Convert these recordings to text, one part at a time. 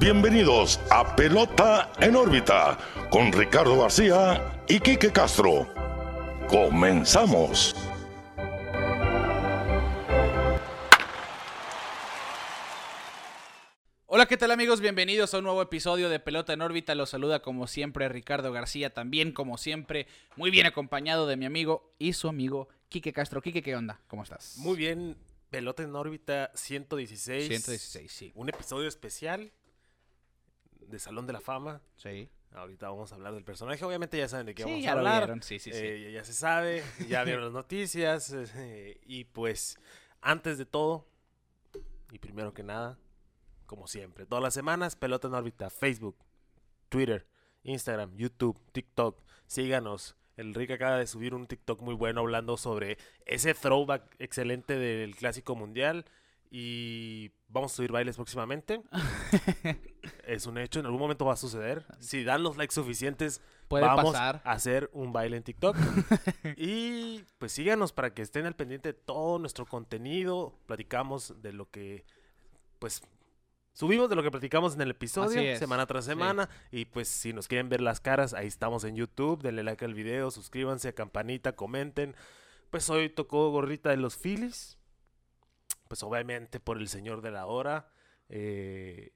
bienvenidos a Pelota en órbita con Ricardo García y Quique Castro. Comenzamos. Hola, ¿qué tal amigos? Bienvenidos a un nuevo episodio de Pelota en órbita. Los saluda como siempre Ricardo García, también como siempre, muy bien acompañado de mi amigo y su amigo Quique Castro. Quique, ¿qué onda? ¿Cómo estás? Muy bien, Pelota en órbita 116. 116, sí. Un episodio especial de Salón de la Fama. Sí. Ahorita vamos a hablar del personaje. Obviamente ya saben de qué Sí, vamos ya a lo hablar. vieron. Sí, sí, sí. Eh, ya se sabe, ya vieron las noticias. eh, y pues, antes de todo, y primero que nada, como siempre, todas las semanas, Pelota en órbita, Facebook, Twitter, Instagram, YouTube, TikTok. Síganos. El Rick acaba de subir un TikTok muy bueno hablando sobre ese throwback excelente del Clásico Mundial. Y vamos a subir bailes próximamente. es un hecho, en algún momento va a suceder. Si dan los likes suficientes, Puede vamos pasar. a hacer un baile en TikTok. y pues síganos para que estén al pendiente de todo nuestro contenido. Platicamos de lo que, pues, subimos de lo que platicamos en el episodio, semana tras sí. semana. Y pues, si nos quieren ver las caras, ahí estamos en YouTube. Denle like al video, suscríbanse, campanita, comenten. Pues hoy tocó gorrita de los Phillies. Pues obviamente por el señor de la hora. Eh,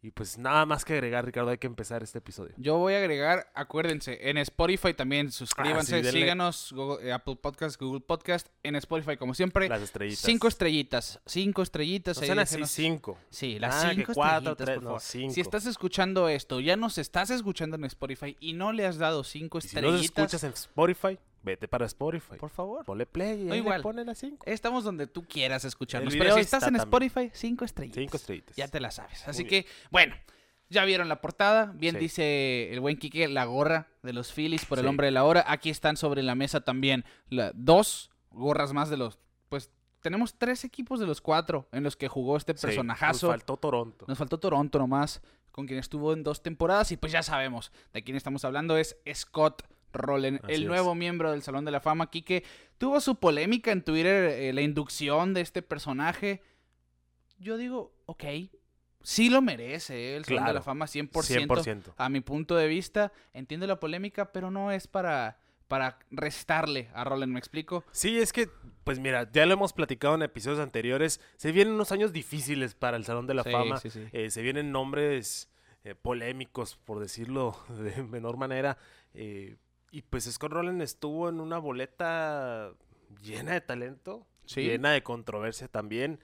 y pues nada más que agregar, Ricardo, hay que empezar este episodio. Yo voy a agregar, acuérdense, en Spotify también suscríbanse, Ah, sí, síganos, Google- eh, Apple Podcast, Google Podcast, en Spotify como siempre. Las estrellitas. Cinco estrellitas, cinco estrellitas. No sean así cinco. Sí, las Ah, cinco cuatro, estrellitas, tres, por no, cinco. Si estás escuchando esto, ya nos estás escuchando en Spotify y no le has dado cinco Y si estrellitas, nos escuchas en Spotify, vete para Spotify. por favor. Ponle play y No, ahí le igual. ponen las cinco. Estamos donde tú quieras escucharnos. Pero si estás está en también. Spotify, cinco estrellitas. Cinco estrellitas. Ya te la sabes. Así que, bueno, ya vieron la portada. Bien Sí. dice el buen Quique, la gorra de los Phillies por el Sí. hombre de la hora. Aquí están sobre la mesa también la- dos gorras más de los. Pues tenemos tres equipos de los cuatro en los que jugó este Sí, personajazo. Nos faltó Toronto. Nos faltó Toronto nomás, con quien estuvo en dos temporadas. Y pues ya sabemos de quién estamos hablando. Es Scott Rowland, Así el es. nuevo miembro del Salón de la Fama. Quique tuvo su polémica en Twitter, eh, la inducción de este personaje. Yo digo, ok, sí lo merece eh, el Salón de la Fama 100%, 100%. A mi punto de vista, entiendo la polémica, pero no es para, para restarle a Rowland, ¿me explico? Sí, es que, pues mira, ya lo hemos platicado en episodios anteriores. Se vienen unos años difíciles para el Salón de la Sí, Fama. sí, sí. Eh, se vienen nombres eh, polémicos, por decirlo de menor manera. eh, y pues Scott Rowland estuvo en una boleta llena de talento, Sí. llena de controversia también.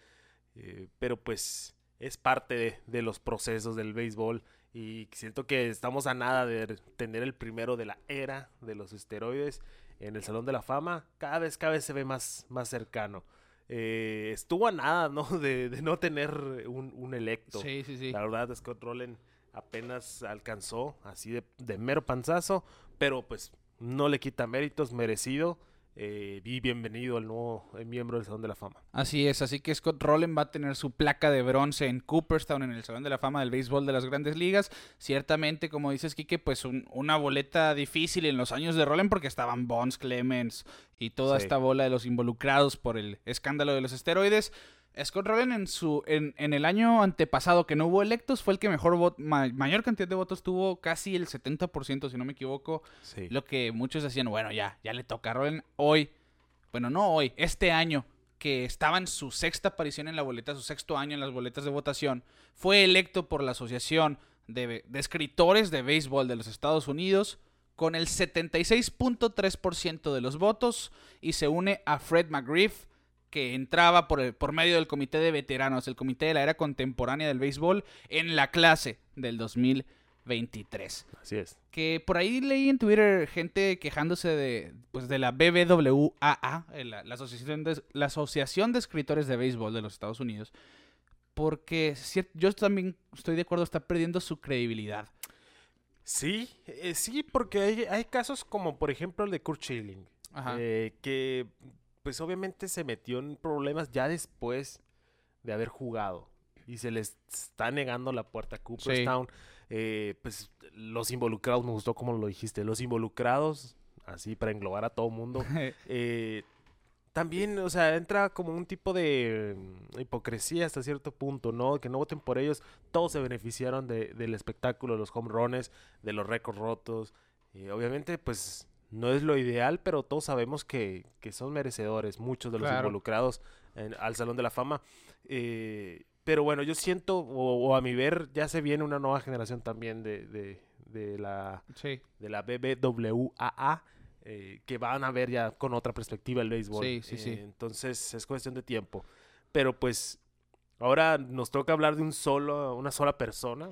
eh, pero pues es parte de, de los procesos del béisbol. Y siento que estamos a nada de tener el primero de la era de los esteroides en el Salón de la Fama. Cada vez, cada vez se ve más, más cercano. Eh, estuvo a nada, ¿no? De, de no tener un, un electo. Sí, sí, sí. La verdad, Scott Rowland apenas alcanzó así de, de mero panzazo, pero pues no le quita méritos, merecido. Eh, y bienvenido al nuevo eh, miembro del Salón de la Fama. Así es, así que Scott Rowland va a tener su placa de bronce en Cooperstown, en el Salón de la Fama del Béisbol de las Grandes Ligas. Ciertamente, como dices, Kike, pues un- una boleta difícil en los años de Rowland porque estaban Bonds, Clemens y toda Sí. esta bola de los involucrados por el escándalo de los esteroides. Scott Rowland en su en, en el año antepasado que no hubo electos fue el que mejor vot- ma- mayor cantidad de votos tuvo, casi el 70%, si no me equivoco. Sí. Lo que muchos decían, bueno, ya, ya le toca a Rowland hoy. Bueno, no hoy, este año, que estaba en su sexta aparición en la boleta, su sexto año en las boletas de votación, fue electo por la Asociación de, de Escritores de Béisbol de los Estados Unidos con el 76.3% de los votos y se une a Fred McGriff, que entraba por, el- por medio del Comité de Veteranos, el Comité de la Era Contemporánea del Béisbol, en la clase del 2023 Así es. que por ahí leí en Twitter gente quejándose de, pues, de la BBWAA, la, la asociación de, la Asociación de Escritores de Béisbol de los Estados Unidos, porque yo también estoy de acuerdo, está perdiendo su credibilidad. Sí, eh, sí, porque hay, hay casos como por ejemplo el de Kurt Schilling, Ajá. eh, que pues obviamente se metió en problemas ya después de haber jugado y se les está negando la puerta a Cooperstown. Eh, pues los involucrados, me gustó como lo dijiste, los involucrados, así para englobar a todo mundo, eh, también, o sea, entra como un tipo de mm, hipocresía hasta cierto punto, ¿no? Que no voten por ellos. Todos se beneficiaron de- del espectáculo, de los home runs, de los récords rotos. Y obviamente, pues, no es lo ideal, pero todos sabemos que, que son merecedores, muchos de los Claro. involucrados en- al Salón de la Fama. Eh, pero bueno, yo siento, o, o a mi ver, ya se viene una nueva generación también de, de, de la Sí. de la BBWAA, eh, que van a ver ya con otra perspectiva el béisbol. Sí, sí, sí. Entonces es cuestión de tiempo. Pero pues ahora nos toca hablar de un solo, una sola persona,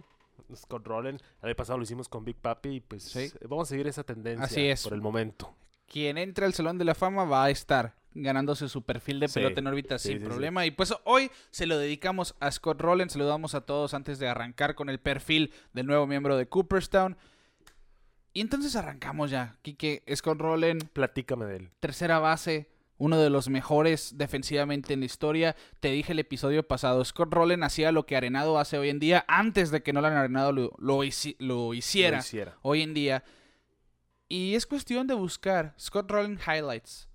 Scott Rowland. El año pasado lo hicimos con Big Papi y pues Sí. vamos a seguir esa tendencia Así es. por el momento. Quien entre al Salón de la Fama va a estar ganándose su perfil de Sí, pelota en órbita sí, sin sí. problema. Y pues hoy se lo dedicamos a Scott Rowland. Saludamos a todos antes de arrancar con el perfil del nuevo miembro de Cooperstown. Y entonces arrancamos ya. Quique, Scott Rowland, Platícame de él. tercera base, uno de los mejores defensivamente en la historia. Te dije el episodio pasado, Scott Rowland hacía lo que Arenado hace hoy en día antes de que Nolan Arenado lo, lo hici- lo hiciera Lo hiciera. hoy en día. Y es cuestión de buscar Scott Rowland highlights.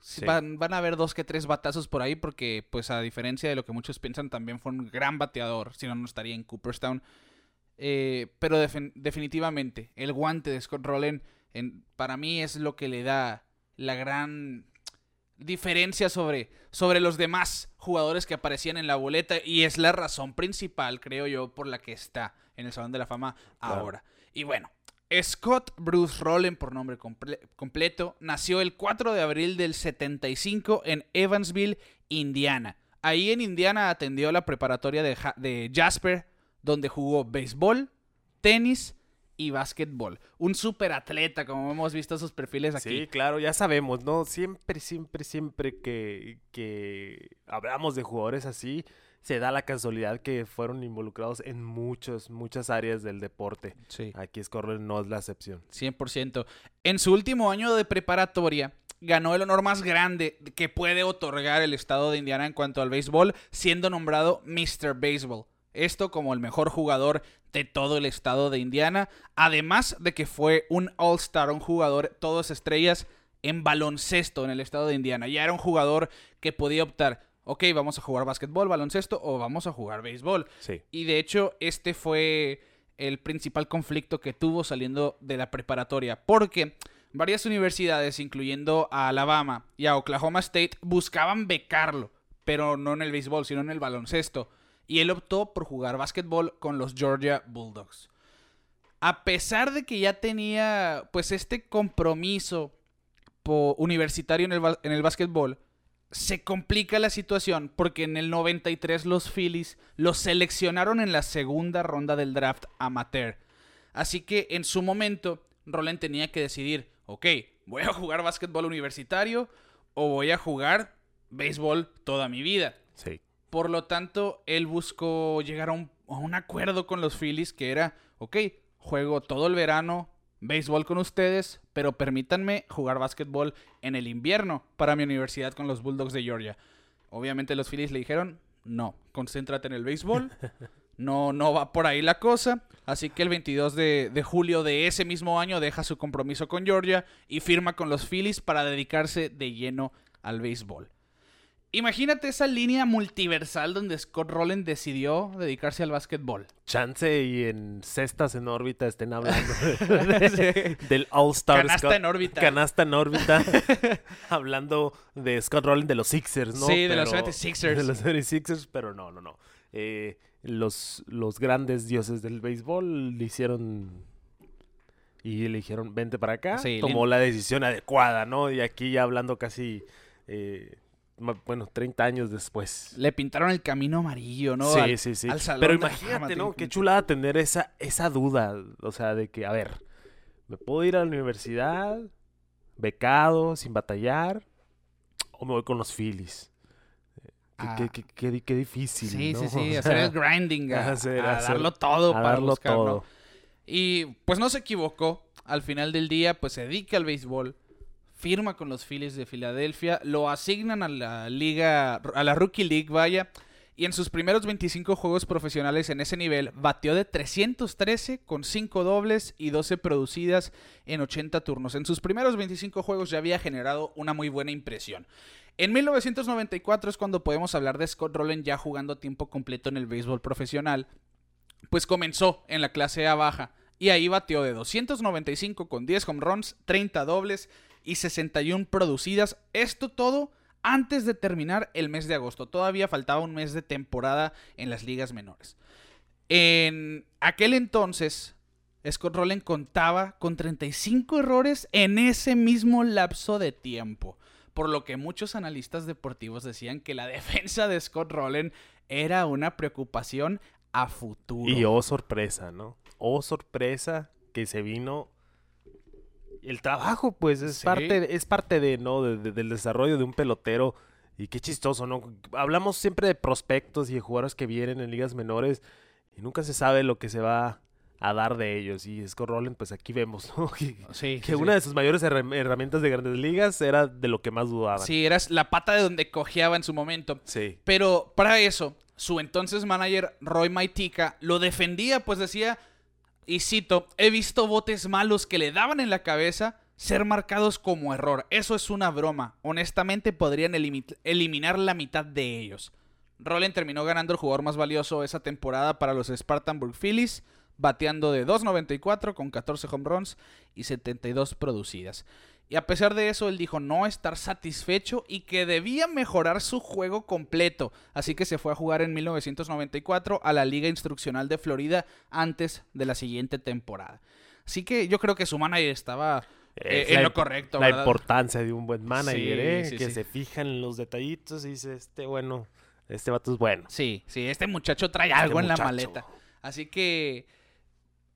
Sí. Van, van a haber dos que tres batazos por ahí porque, pues a diferencia de lo que muchos piensan, también fue un gran bateador. Si no, no estaría en Cooperstown. Eh, pero defin- definitivamente, el guante de Scott Rowland en- para mí es lo que le da la gran diferencia sobre, sobre los demás jugadores que aparecían en la boleta y es la razón principal, creo yo, por la que está en el Salón de la Fama Claro. ahora. Y bueno, Scott Bruce Rowland, por nombre comple- completo, nació el 4 de abril del 75 en Evansville, Indiana. Ahí en Indiana atendió la preparatoria de, de Jasper, donde jugó béisbol, tenis y básquetbol. Un super atleta, como hemos visto sus perfiles aquí. Sí, claro, ya sabemos, ¿no? Siempre, siempre, siempre que, que hablamos de jugadores así, se da la casualidad que fueron involucrados en muchos, muchas áreas del deporte. Sí. Aquí Scorler no es la excepción. 100%. En su último año de preparatoria, ganó el honor más grande que puede otorgar el estado de Indiana en cuanto al béisbol, siendo nombrado Mr. Baseball. Esto como el mejor jugador de todo el estado de Indiana, además de que fue un All-Star, un jugador todas estrellas en baloncesto en el estado de Indiana. Ya era un jugador que podía optar, ok, vamos a jugar básquetbol, baloncesto o vamos a jugar béisbol. Sí. Y de hecho, este fue el principal conflicto que tuvo saliendo de la preparatoria. Porque varias universidades, incluyendo a Alabama y a Oklahoma State, buscaban becarlo. Pero no en el béisbol, sino en el baloncesto. Y él optó por jugar básquetbol con los Georgia Bulldogs. A pesar de que ya tenía pues este compromiso universitario en el, en básquetbol, se complica la situación porque en el 93 los Phillies los seleccionaron en la segunda ronda del draft amateur. Así que en su momento, Roland tenía que decidir, ok, ¿voy a jugar básquetbol universitario o voy a jugar béisbol toda mi vida? Sí. Por lo tanto, él buscó llegar a un, a un acuerdo con los Phillies que era, ok, juego todo el verano béisbol con ustedes, pero permítanme jugar básquetbol en el invierno para mi universidad con los Bulldogs de Georgia. Obviamente los Phillies le dijeron, no, concéntrate en el béisbol, no, no va por ahí la cosa. Así que el 22 de, de julio de ese mismo año deja su compromiso con Georgia y firma con los Phillies para dedicarse de lleno al béisbol. Imagínate esa línea multiversal donde Scott Rowland decidió dedicarse al básquetbol. Chance y en cestas en órbita estén hablando de- del All-Star. Canasta Scott- en órbita. Canasta en órbita. hablando de Scott Rowland de los Sixers, ¿no? Sí, de los Pero- 76ers. De los 76ers, pero no, no, no. Eh, los, los grandes dioses del béisbol le hicieron... Y le dijeron, vente para acá. Sí, Tomó la decisión adecuada, ¿no? Y aquí ya hablando casi... eh, bueno, 30 años después. Le pintaron el camino amarillo, ¿no? Sí, Al- sí, sí. al Salón Pero imagínate, ¿no? Qué chulada tener esa, esa duda. O sea, de que, a ver, ¿me puedo ir a la universidad becado, sin batallar? ¿O me voy con los Phillies? Qué, Ah. qué- qué- qué- qué difícil, Sí, ¿no? sí, sí, hacer el grinding, a, hacer- a hacer- darlo todo a para darlo buscar, ¿no? todo. Y pues no se equivocó. Al final del día, pues se dedica al béisbol. Firma con los Phillies de Filadelfia. Lo asignan a la liga, a la Rookie League, vaya. Y en sus primeros 25 juegos profesionales en ese nivel, bateó de 313 con 5 dobles y 12 producidas en 80 turnos. En sus primeros 25 juegos ya había generado una muy buena impresión. En 1994 es cuando podemos hablar de Scott Rowland ya jugando a tiempo completo en el béisbol profesional. Pues comenzó en la clase A baja y ahí batió de 295 con 10 home runs, 30 dobles y 61 producidas. Esto todo antes de terminar el mes de agosto. Todavía faltaba un mes de temporada en las ligas menores. En aquel entonces, Scott Rowland contaba con 35 errores en ese mismo lapso de tiempo. Por lo que muchos analistas deportivos decían que la defensa de Scott Rowland era una preocupación a futuro. Y oh sorpresa, ¿no? Oh sorpresa que se vino el trabajo, pues, es Sí. parte, es parte de, ¿no? De- de- del desarrollo de un pelotero. Y qué chistoso, ¿no? Hablamos siempre de prospectos y de jugadores que vienen en ligas menores y nunca se sabe lo que se va a dar de ellos. Y Scott Rowland, pues aquí vemos, ¿no? Que, Sí, que sí, una de sus mayores herram- herramientas de grandes ligas era de lo que más dudaban. Sí, eras la pata de donde cojeaba en su momento. Sí. Pero para eso, su entonces manager Roy Maitica lo defendía, pues decía, y cito, he visto botes malos que le daban en la cabeza ser marcados como error. Eso es una broma. Honestamente podrían elimi- eliminar la mitad de ellos. Roland terminó ganando el jugador más valioso esa temporada para los Spartanburg Phillies, bateando de 2.94 con 14 home runs y 72 producidas. Y a pesar de eso, él dijo no estar satisfecho y que debía mejorar su juego completo. Así que se fue a jugar en 1994 a la Liga Instruccional de Florida antes de la siguiente temporada. Así que yo creo que su manager estaba eh, en lo correcto. La ¿verdad? importancia de un buen manager, Sí, ¿eh? sí, que sí. se fijan en los detallitos y dice, este, bueno, este vato es bueno. Sí, sí, este muchacho trae algo en la maleta. Así que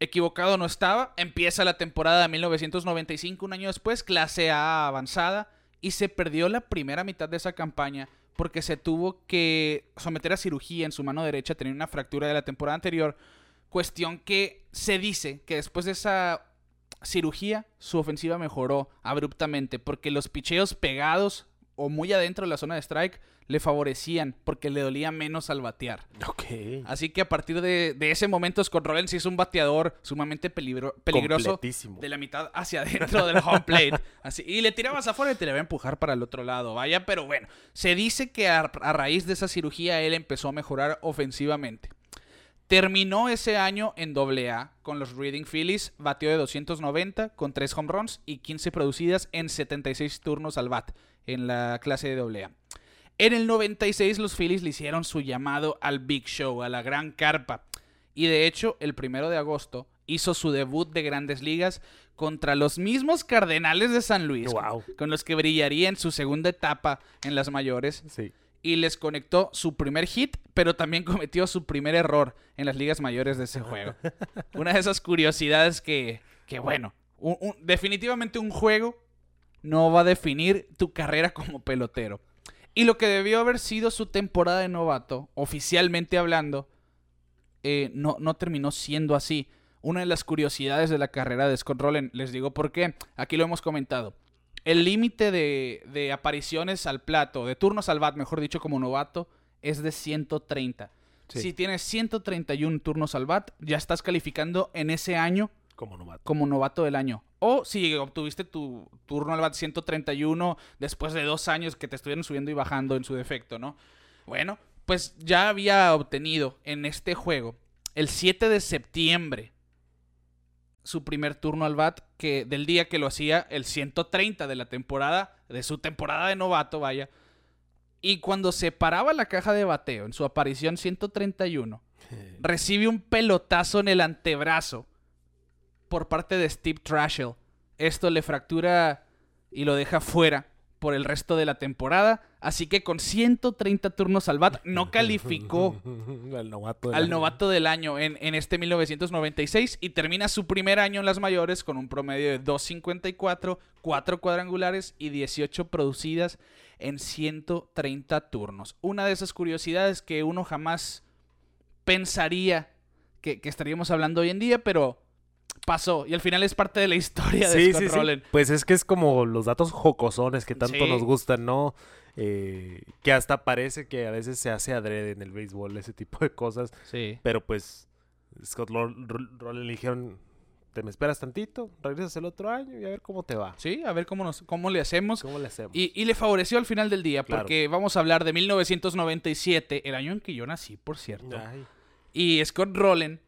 equivocado no estaba. Empieza la temporada de 1995, un año después, clase A avanzada, y se perdió la primera mitad de esa campaña porque se tuvo que someter a cirugía en su mano derecha, tenía una fractura de la temporada anterior. Cuestión que se dice que después de esa cirugía, su ofensiva mejoró abruptamente porque los picheos pegados o muy adentro de la zona de strike le favorecían porque le dolía menos al batear. Ok. Así que a partir de, de ese momento, Scott Rowland sí es un bateador sumamente peligro- peligroso de la mitad hacia adentro del home plate. Así, y le tirabas afuera y te le va a empujar para el otro lado. Vaya, pero bueno, se dice que a, a raíz de esa cirugía él empezó a mejorar ofensivamente. Terminó ese año en AA con los Reading Phillies, batió de 290 con 3 home runs y 15 producidas en 76 turnos al bat en la clase de AA. En el 96 los Phillies le hicieron su llamado al Big Show, a la gran carpa. Y de hecho, el primero de agosto hizo su debut de grandes ligas contra los mismos Cardenales de San Luis, Wow. con, los que brillaría en su segunda etapa en las mayores Sí. y les conectó su primer hit, pero también cometió su primer error en las ligas mayores de ese juego. Una de esas curiosidades que, que bueno, un- un- definitivamente un juego no va a definir tu carrera como pelotero. Y lo que debió haber sido su temporada de novato, oficialmente hablando, eh, no, no terminó siendo así. Una de las curiosidades de la carrera de Scott Rowland, les digo por qué, aquí lo hemos comentado. El límite de, de apariciones al plato, de turnos al bat, mejor dicho, como novato, es de 130. Sí. Si tienes 131 turnos al bat, ya estás calificando en ese año Como novato. como novato del año. O si obtuviste tu turno al bat 131 después de dos años que te estuvieron subiendo y bajando en su defecto, ¿no? Bueno, pues ya había obtenido en este juego el 7 de septiembre su primer turno al bat que del día que lo hacía el 130 de la temporada de su temporada de novato, vaya. Y cuando se paraba la caja de bateo en su aparición 131, recibe un pelotazo en el antebrazo por parte de Steve Trashell. Esto le fractura y lo deja fuera por el resto de la temporada. Así que con 130 turnos al bat no calificó al novato. del al año. novato del año en, en este 1996 y termina su primer año en las mayores con un promedio de 2.54, 4 cuadrangulares y 18 producidas en 130 turnos. Una de esas curiosidades que uno jamás pensaría que, que estaríamos hablando hoy en día, pero pasó y al final es parte de la historia de Sí, Scott sí, sí. Rowland. Pues es que es como los datos jocosones que tanto nos gustan, ¿no? Eh, que hasta parece que a veces se hace adrede en el béisbol, ese tipo de cosas. Sí. Pero pues Scott Rowland le dijeron, te me esperas tantito, regresas el otro año y a ver cómo te va. Sí, a ver cómo, nos, cómo le hacemos. ¿Cómo le hacemos? Y, y le favoreció al final del día, Claro. porque vamos a hablar de 1997, el año en que yo nací, por cierto. Ay, Y Scott Rowland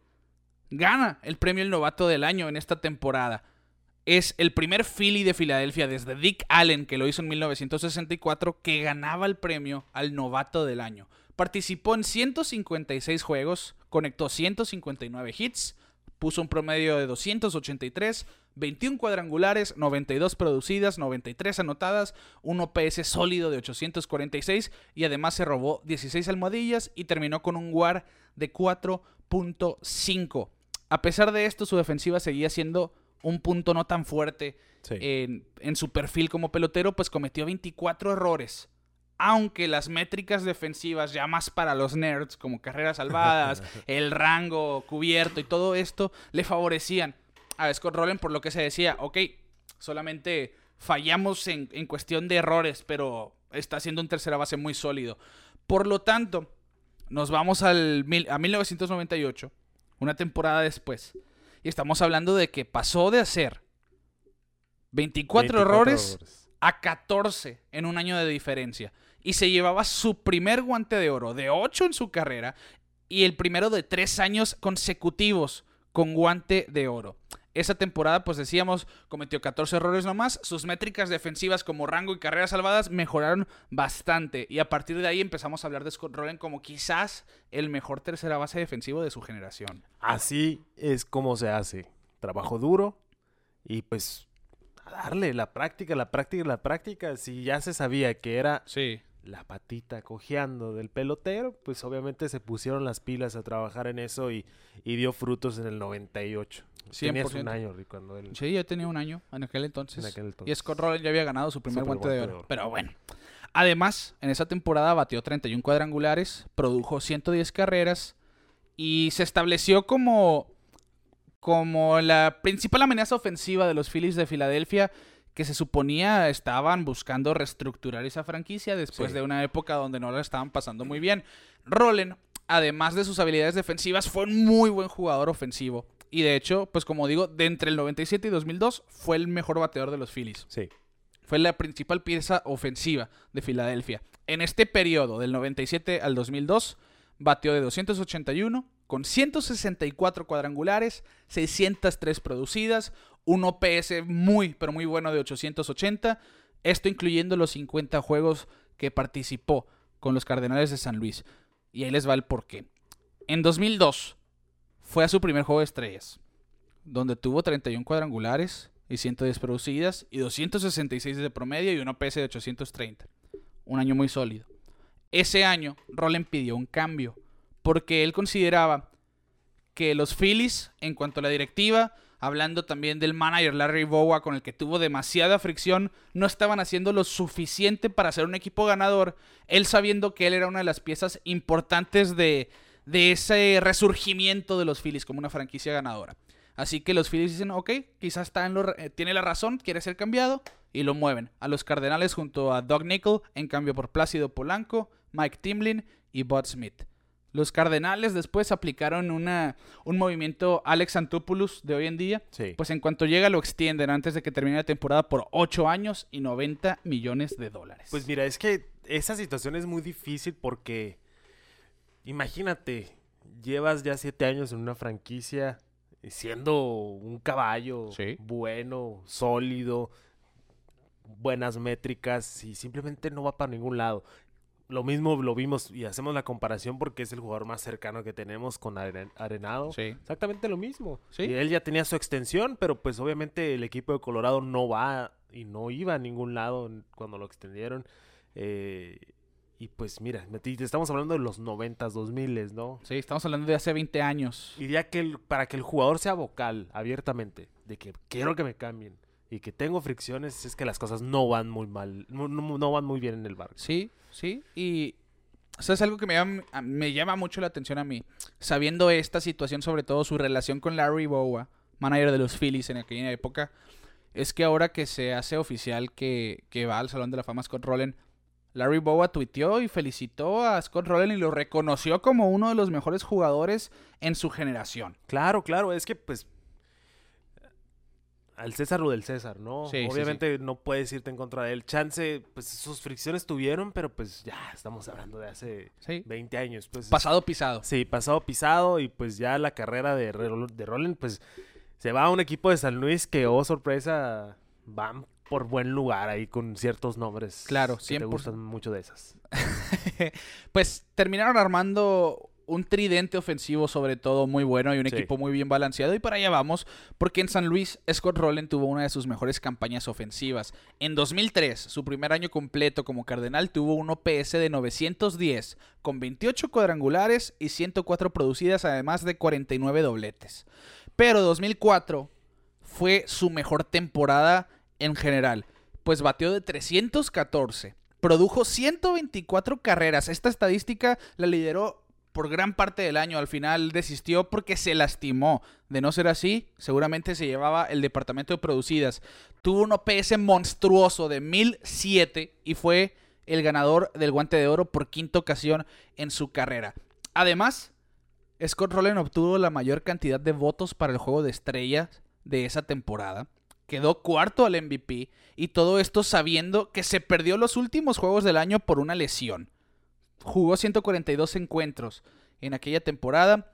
gana el premio el novato del año en esta temporada. Es el primer Philly de Filadelfia desde Dick Allen, que lo hizo en 1964, que ganaba el premio al novato del año. Participó en 156 juegos, conectó 159 hits, puso un promedio de 283, 21 cuadrangulares, 92 producidas, 93 anotadas, un OPS sólido de 846 y además se robó 16 almohadillas y terminó con un WAR de 4.5. A pesar de esto, su defensiva seguía siendo un punto no tan fuerte sí. en, en su perfil como pelotero, pues cometió 24 errores. Aunque las métricas defensivas, ya más para los nerds, como carreras salvadas, el rango cubierto y todo esto, le favorecían a Scott Rowland por lo que se decía, ok, solamente fallamos en, en cuestión de errores, pero está siendo un tercera base muy sólido. Por lo tanto, nos vamos al, mil- a 1998, una temporada después, y estamos hablando de que pasó de hacer 24, errores a 14 en un año de diferencia. Y se llevaba su primer guante de oro de 8 en su carrera y el primero de 3 años consecutivos con guante de oro. Esa temporada, pues decíamos, cometió 14 errores nomás. Sus métricas defensivas como rango y carreras salvadas mejoraron bastante. Y a partir de ahí empezamos a hablar de Scott Rowland como quizás el mejor tercera base defensivo de su generación. Así es como se hace. Trabajo duro y pues a darle la práctica, la práctica, la práctica. Si ya se sabía que era Sí. la patita cojeando del pelotero, pues obviamente se pusieron las pilas a trabajar en eso y, y dio frutos en el 98. Tenías 100%. un año, Rick, cuando él... Sí, yo tenía un año en aquel entonces. En aquel Y entonces. Scott Rowland ya había ganado su primer guante de guante oro. de oro. Pero bueno. Además, en esa temporada batió 31 cuadrangulares, produjo 110 carreras y se estableció como, como la principal amenaza ofensiva de los Phillies de Filadelfia que se suponía estaban buscando reestructurar esa franquicia después Sí. de una época donde no la estaban pasando muy bien. Rollen, además de sus habilidades defensivas, fue un muy buen jugador ofensivo. Y de hecho, pues como digo, de entre el 97 y 2002 fue el mejor bateador de los Phillies. Sí. Fue la principal pieza ofensiva de Filadelfia. En este periodo, del 97 al 2002, bateó de 281, con 164 cuadrangulares, 603 producidas, un OPS muy, pero muy bueno de 880, esto incluyendo los 50 juegos que participó con los Cardenales de San Luis. Y ahí les va el porqué. En 2002 fue a su primer juego de estrellas, donde tuvo 31 cuadrangulares y 110 producidas y 266 de promedio y un OPS de 830. Un año muy sólido. Ese año, Roland pidió un cambio, porque él consideraba que los Phillies, en cuanto a la directiva, hablando también del manager Larry Bowa, con el que tuvo demasiada fricción, no estaban haciendo lo suficiente para ser un equipo ganador, él sabiendo que él era una de las piezas importantes de, de ese resurgimiento de los Phillies como una franquicia ganadora. Así que los Phillies dicen, ok, quizás está en lo, eh, tiene la razón, quiere ser cambiado, y lo mueven. A los Cardenales junto a Doug Nickel, en cambio por Plácido Polanco, Mike Timlin y Bud Smith. Los Cardenales después aplicaron una, un movimiento Alex Antopoulos de hoy en día. Sí. Pues en cuanto llega lo extienden antes de que termine la temporada por 8 años y 90 millones de dólares. Pues mira, es que esa situación es muy difícil porque imagínate, llevas ya siete años en una franquicia siendo un caballo Sí. bueno, sólido, buenas métricas y simplemente no va para ningún lado. Lo mismo lo vimos y hacemos la comparación porque es el jugador más cercano que tenemos con Aren- Arenado. Sí. Exactamente lo mismo. Sí. Y él ya tenía su extensión, pero pues obviamente el equipo de Colorado no va y no iba a ningún lado cuando lo extendieron. Eh, y pues mira, estamos hablando de los 90s, 2000 ¿no? Sí, estamos hablando de hace 20 años. Y ya que el- para que el jugador sea vocal abiertamente, de que quiero que me cambien y que tengo fricciones, es que las cosas no van muy mal, no, no- van muy bien en el barco. Sí, sí. Y eso es algo que me llama, me llama mucho la atención a mí. Sabiendo esta situación, sobre todo su relación con Larry Bowa, manager de los Phillies en aquella época, es que ahora que se hace oficial que, que va al Salón de la Fama Scott Rowland, Larry Bowa tuiteó y felicitó a Scott Rowland y lo reconoció como uno de los mejores jugadores en su generación. Claro, claro, es que pues al César lo del César, ¿no? Sí, sí, Obviamente no puedes irte en contra de él. Chance, pues sus fricciones tuvieron, pero pues ya estamos hablando de hace Sí. 20 años. Pues, Pasado pisado. Sí, pasado pisado y pues ya la carrera de, de Roland, pues se va a un equipo de San Luis que, oh sorpresa, van por buen lugar ahí con ciertos nombres. Claro, que te 100%. gustan mucho de esas. pues terminaron armando un tridente ofensivo sobre todo muy bueno y un Sí. equipo muy bien balanceado y para allá vamos porque en San Luis Scott Rowland tuvo una de sus mejores campañas ofensivas. En 2003, su primer año completo como Cardenal, tuvo un OPS de 910 con 28 cuadrangulares y 104 producidas además de 49 dobletes. Pero 2004 fue su mejor temporada en general, pues bateó de 314, produjo 124 carreras. Esta estadística la lideró por gran parte del año. Al final desistió porque se lastimó. De no ser así, seguramente se llevaba el departamento de producidas. Tuvo un OPS monstruoso de 1007 y fue el ganador del guante de oro por quinta ocasión en su carrera. Además, Scott Rowland obtuvo la mayor cantidad de votos para el juego de estrellas de esa temporada. Quedó cuarto al MVP y todo esto sabiendo que se perdió los últimos juegos del año por una lesión. Jugó 142 encuentros en aquella temporada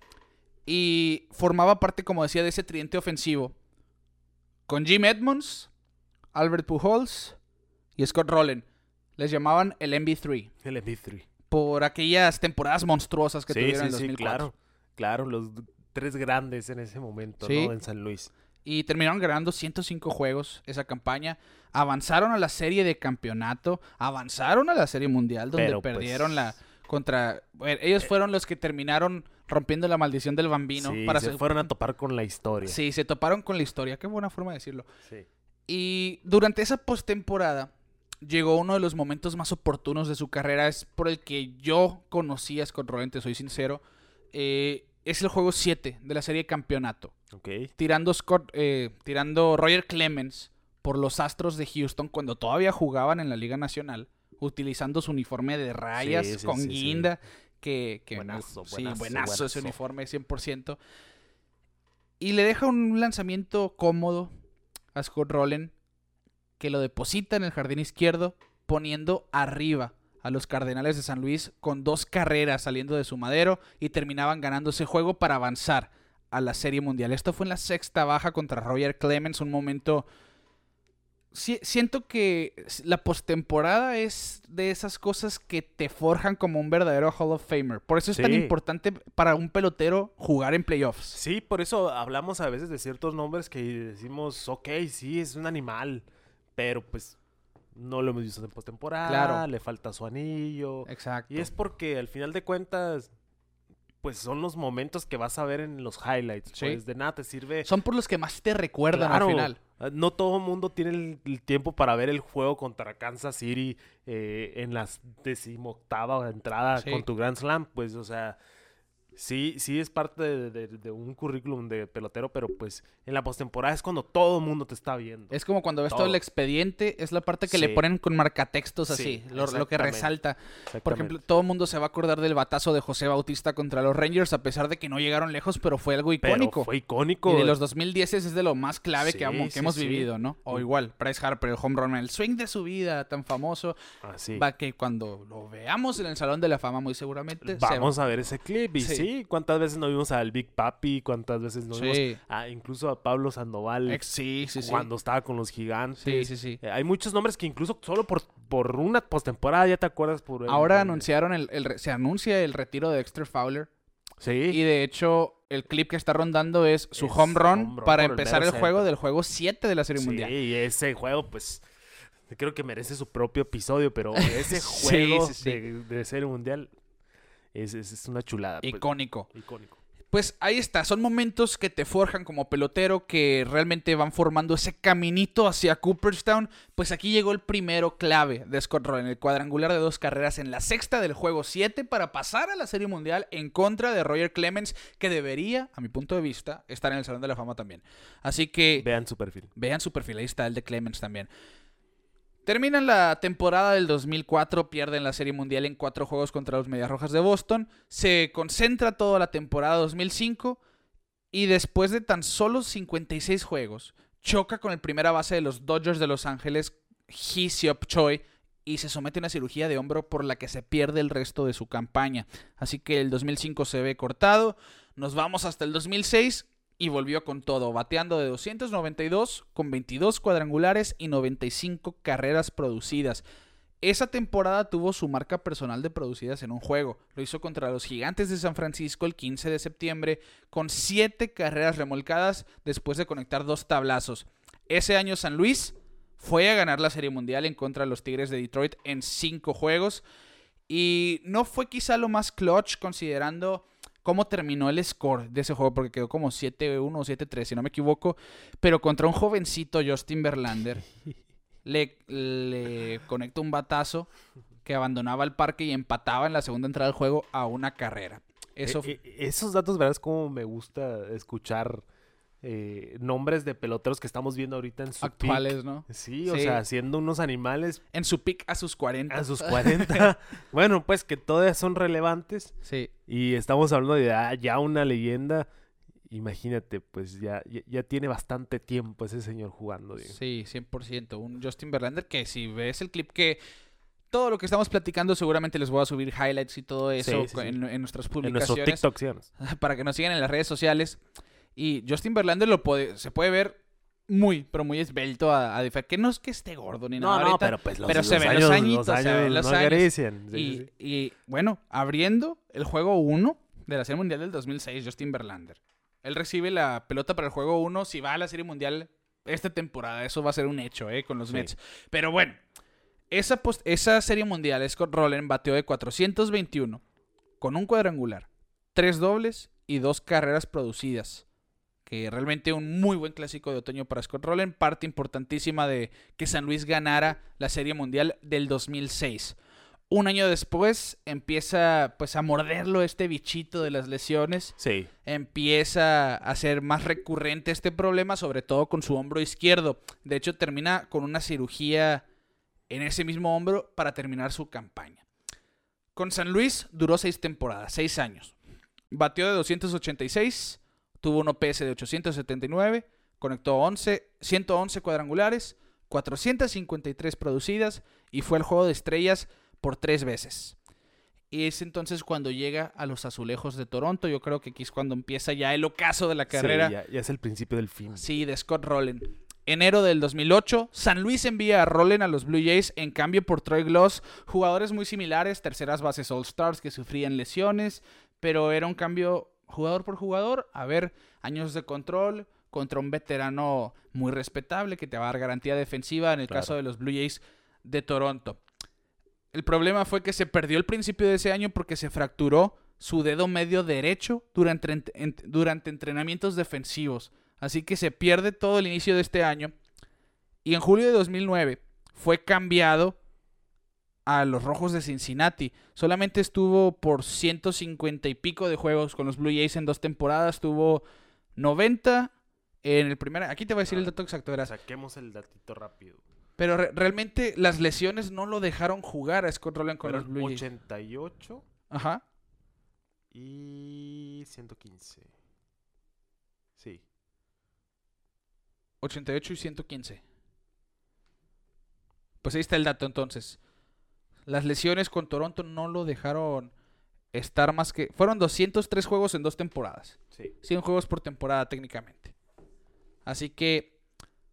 y formaba parte, como decía, de ese tridente ofensivo con Jim Edmonds, Albert Pujols y Scott Rowland. Les llamaban el MB3 El MP3. por aquellas temporadas monstruosas que Sí, tuvieron en sí, sí, 2004. claro. Claro, los tres grandes en ese momento, Sí. ¿no? En San Luis. Y terminaron ganando 105 juegos esa campaña. Avanzaron a la serie de campeonato. Avanzaron a la serie mundial donde Pero, pues, perdieron la contra... bueno, ellos fueron los que terminaron rompiendo la maldición del bambino. sí, para se ser- fueron a topar con la historia. Sí, se toparon con la historia. Qué buena forma de decirlo. Sí. Y durante esa postemporada llegó uno de los momentos más oportunos de su carrera. Es por el que yo conocí a Scott Rowland, te soy sincero. Eh, es el juego 7 de la serie de campeonato. Ok. tirando Scott, eh, tirando Roger Clemens por los Astros de Houston cuando todavía jugaban en la Liga Nacional, utilizando su uniforme de rayas Sí, sí, con sí, guinda, que, que Buenazo, buenazo, buenazo, ese uniforme 100%. Y le deja un lanzamiento cómodo a Scott Rowland que lo deposita en el jardín izquierdo poniendo arriba a los Cardenales de San Luis con dos carreras saliendo de su madero y terminaban ganando ese juego para avanzar a la Serie Mundial. Esto fue en la sexta baja contra Roger Clemens, un momento... Si- siento que la postemporada es de esas cosas que te forjan como un verdadero Hall of Famer. Por eso es tan importante para un pelotero jugar en playoffs. Sí, por eso hablamos a veces de ciertos nombres que decimos, ok, sí, es un animal, pero pues no lo hemos visto en postemporada, Claro. le falta su anillo. Exacto. Y es porque al final de cuentas, pues son los momentos que vas a ver en los highlights. Sí. Pues de nada te sirve. Son por los que más te recuerdan Claro, al final. ah, No todo el mundo tiene el, el tiempo para ver el juego contra Kansas City eh, en la decimoctava entrada Sí. con tu Grand Slam. Pues, o sea, sí, sí es parte de, de- de un currículum de pelotero, pero pues en la postemporada es cuando todo el mundo te está viendo. Es como cuando ves todo, el expediente, es la parte que le ponen con marcatextos así, Sí, lo, lo que resalta. Por ejemplo, todo el mundo se va a acordar del batazo de José Bautista contra los Rangers, a pesar de que no llegaron lejos, pero fue algo Pero icónico. fue icónico. Y de los 2010 es de lo más clave que, hemos- que vivido, ¿no? O Mm. igual, Bryce Harper, el home run, el swing de su vida tan famoso, Así. va que cuando lo veamos en el Salón de la Fama muy seguramente se va- Vamos a ver ese clip. Y Sí. sí. ¿cuántas veces no vimos al Big Papi? ¿Cuántas veces no Sí. vimos a, incluso a Pablo Sandoval Ex- sí, sí, sí. cuando estaba con los gigantes? Sí, sí, sí. Eh, hay muchos nombres que incluso solo por, por una postemporada ya te acuerdas por Ahora anunciaron el, se anuncia el retiro de Dexter Fowler. Sí. Y de hecho, el clip que está rondando es su Es home run, home run para el empezar el juego del juego 7 de la Serie Sí, Mundial. y ese juego, pues, creo que merece su propio episodio, pero ese Sí, juego sí, sí. De, de serie mundial es, es- es una chulada. pues, Icónico. icónico. Pues ahí está, son momentos que te forjan como pelotero, que realmente van formando ese caminito hacia Cooperstown. Pues aquí llegó el primero clave de Scott Rowland, el cuadrangular de dos carreras en la sexta del juego 7 para pasar a la Serie Mundial en contra de Roger Clemens, que debería, a mi punto de vista, estar en el Salón de la Fama también. Así que Vean su perfil. vean su perfil, ahí está el de Clemens también. Terminan la temporada del 2004, pierden la Serie Mundial en cuatro juegos contra los Medias Rojas de Boston. Se concentra toda la temporada 2005 y después de tan solo 56 juegos, choca con el primera base de los Dodgers de Los Ángeles, Hee Seop Choi, y se somete a una cirugía de hombro por la que se pierde el resto de su campaña. Así que el 2005 se ve cortado, nos vamos hasta el 2006 y volvió con todo, bateando de 292 con 22 cuadrangulares y 95 carreras producidas. Esa temporada tuvo su marca personal de producidas en un juego. Lo hizo contra los Gigantes de San Francisco el 15 de septiembre con 7 carreras remolcadas después de conectar dos tablazos. Ese año San Luis fue a ganar la Serie Mundial en contra de los Tigres de Detroit en 5 juegos. Y no fue quizá lo más clutch considerando cómo terminó el score de ese juego, porque quedó como 7-1 o 7-3, si no me equivoco. Pero contra un jovencito Justin Verlander le, le conecta un batazo que abandonaba el parque y empataba en la segunda entrada del juego a una carrera. Eso Eh, eh, esos datos, ¿verdad? Es como me gusta escuchar eh, nombres de peloteros que estamos viendo ahorita en su peak. actuales, ¿no? Sí, o sea, siendo unos animales En su pick a sus 40. a sus 40. bueno, pues que todas son relevantes. Sí. Y estamos hablando de ah, ya una leyenda. Imagínate, pues ya, ya, ya tiene bastante tiempo ese señor jugando. digo. Sí, 100%. Un Justin Verlander que si ves el clip que... Todo lo que estamos platicando seguramente les voy a subir highlights y todo eso Sí, sí, sí. En, en nuestras En publicaciones TikTok, síganos. para que nos sigan en las redes sociales. Y Justin Verlander lo puede, se puede ver muy, pero muy esbelto a, a diferencia. Que no es que esté gordo ni nada No, no, ahorita, pero pues los, pero se ven los añitos, los se ven los no años. Sí, y, sí, sí. y, bueno, abriendo el juego 1 de la Serie Mundial del 2006, Justin Verlander. Él recibe la pelota para el juego 1 si va a la Serie Mundial esta temporada. Eso va a ser un hecho, ¿eh? Con los Sí. Mets. Pero bueno, esa, esa Serie Mundial, Scott Rowland bateó de 421 con un cuadrangular, tres dobles y dos carreras producidas. Que realmente un muy buen clásico de otoño para Scott Rowland, parte importantísima de que San Luis ganara la Serie Mundial del 2006. Un año después empieza pues a morderlo este bichito de las lesiones, Sí. empieza a ser más recurrente este problema, sobre todo con su hombro izquierdo. De hecho termina con una cirugía en ese mismo hombro para terminar su campaña. Con San Luis duró seis temporadas, seis años. Batió de 286, tuvo un OPS de 879, conectó 11, 111 cuadrangulares, 453 producidas y fue al juego de estrellas por tres veces. Y es entonces cuando llega a los azulejos de Toronto. Yo creo que aquí es cuando empieza ya el ocaso de la carrera. Sí, ya, ya es el principio del fin. Sí, de Scott Rowland. Enero del 2008, San Luis envía a Rowland a los Blue Jays en cambio por Troy Gloss, jugadores muy similares, terceras bases All Stars que sufrían lesiones, pero era un cambio jugador por jugador. A ver, años de control contra un veterano muy respetable que te va a dar garantía defensiva en el Claro. caso de los Blue Jays de Toronto. El problema fue que se perdió el principio de ese año porque se fracturó su dedo medio derecho durante, durante entrenamientos defensivos. Así que se pierde todo el inicio de este año. Y en julio de 2009 fue cambiado a los Rojos de Cincinnati. Solamente estuvo por 150 y pico de juegos con los Blue Jays en dos temporadas. Tuvo 90 en el primer... Aquí te voy a decir el dato exacto. verás. Saquemos el datito rápido. Pero re- realmente las lesiones no lo dejaron jugar a Scott Rowland con los Blue Jays. 88 Ajá. y 115. Sí. 88 y 115. Pues ahí está el dato entonces. Las lesiones con Toronto no lo dejaron estar más que... Fueron 203 juegos en dos temporadas. Sí. 100 juegos por temporada técnicamente. Así que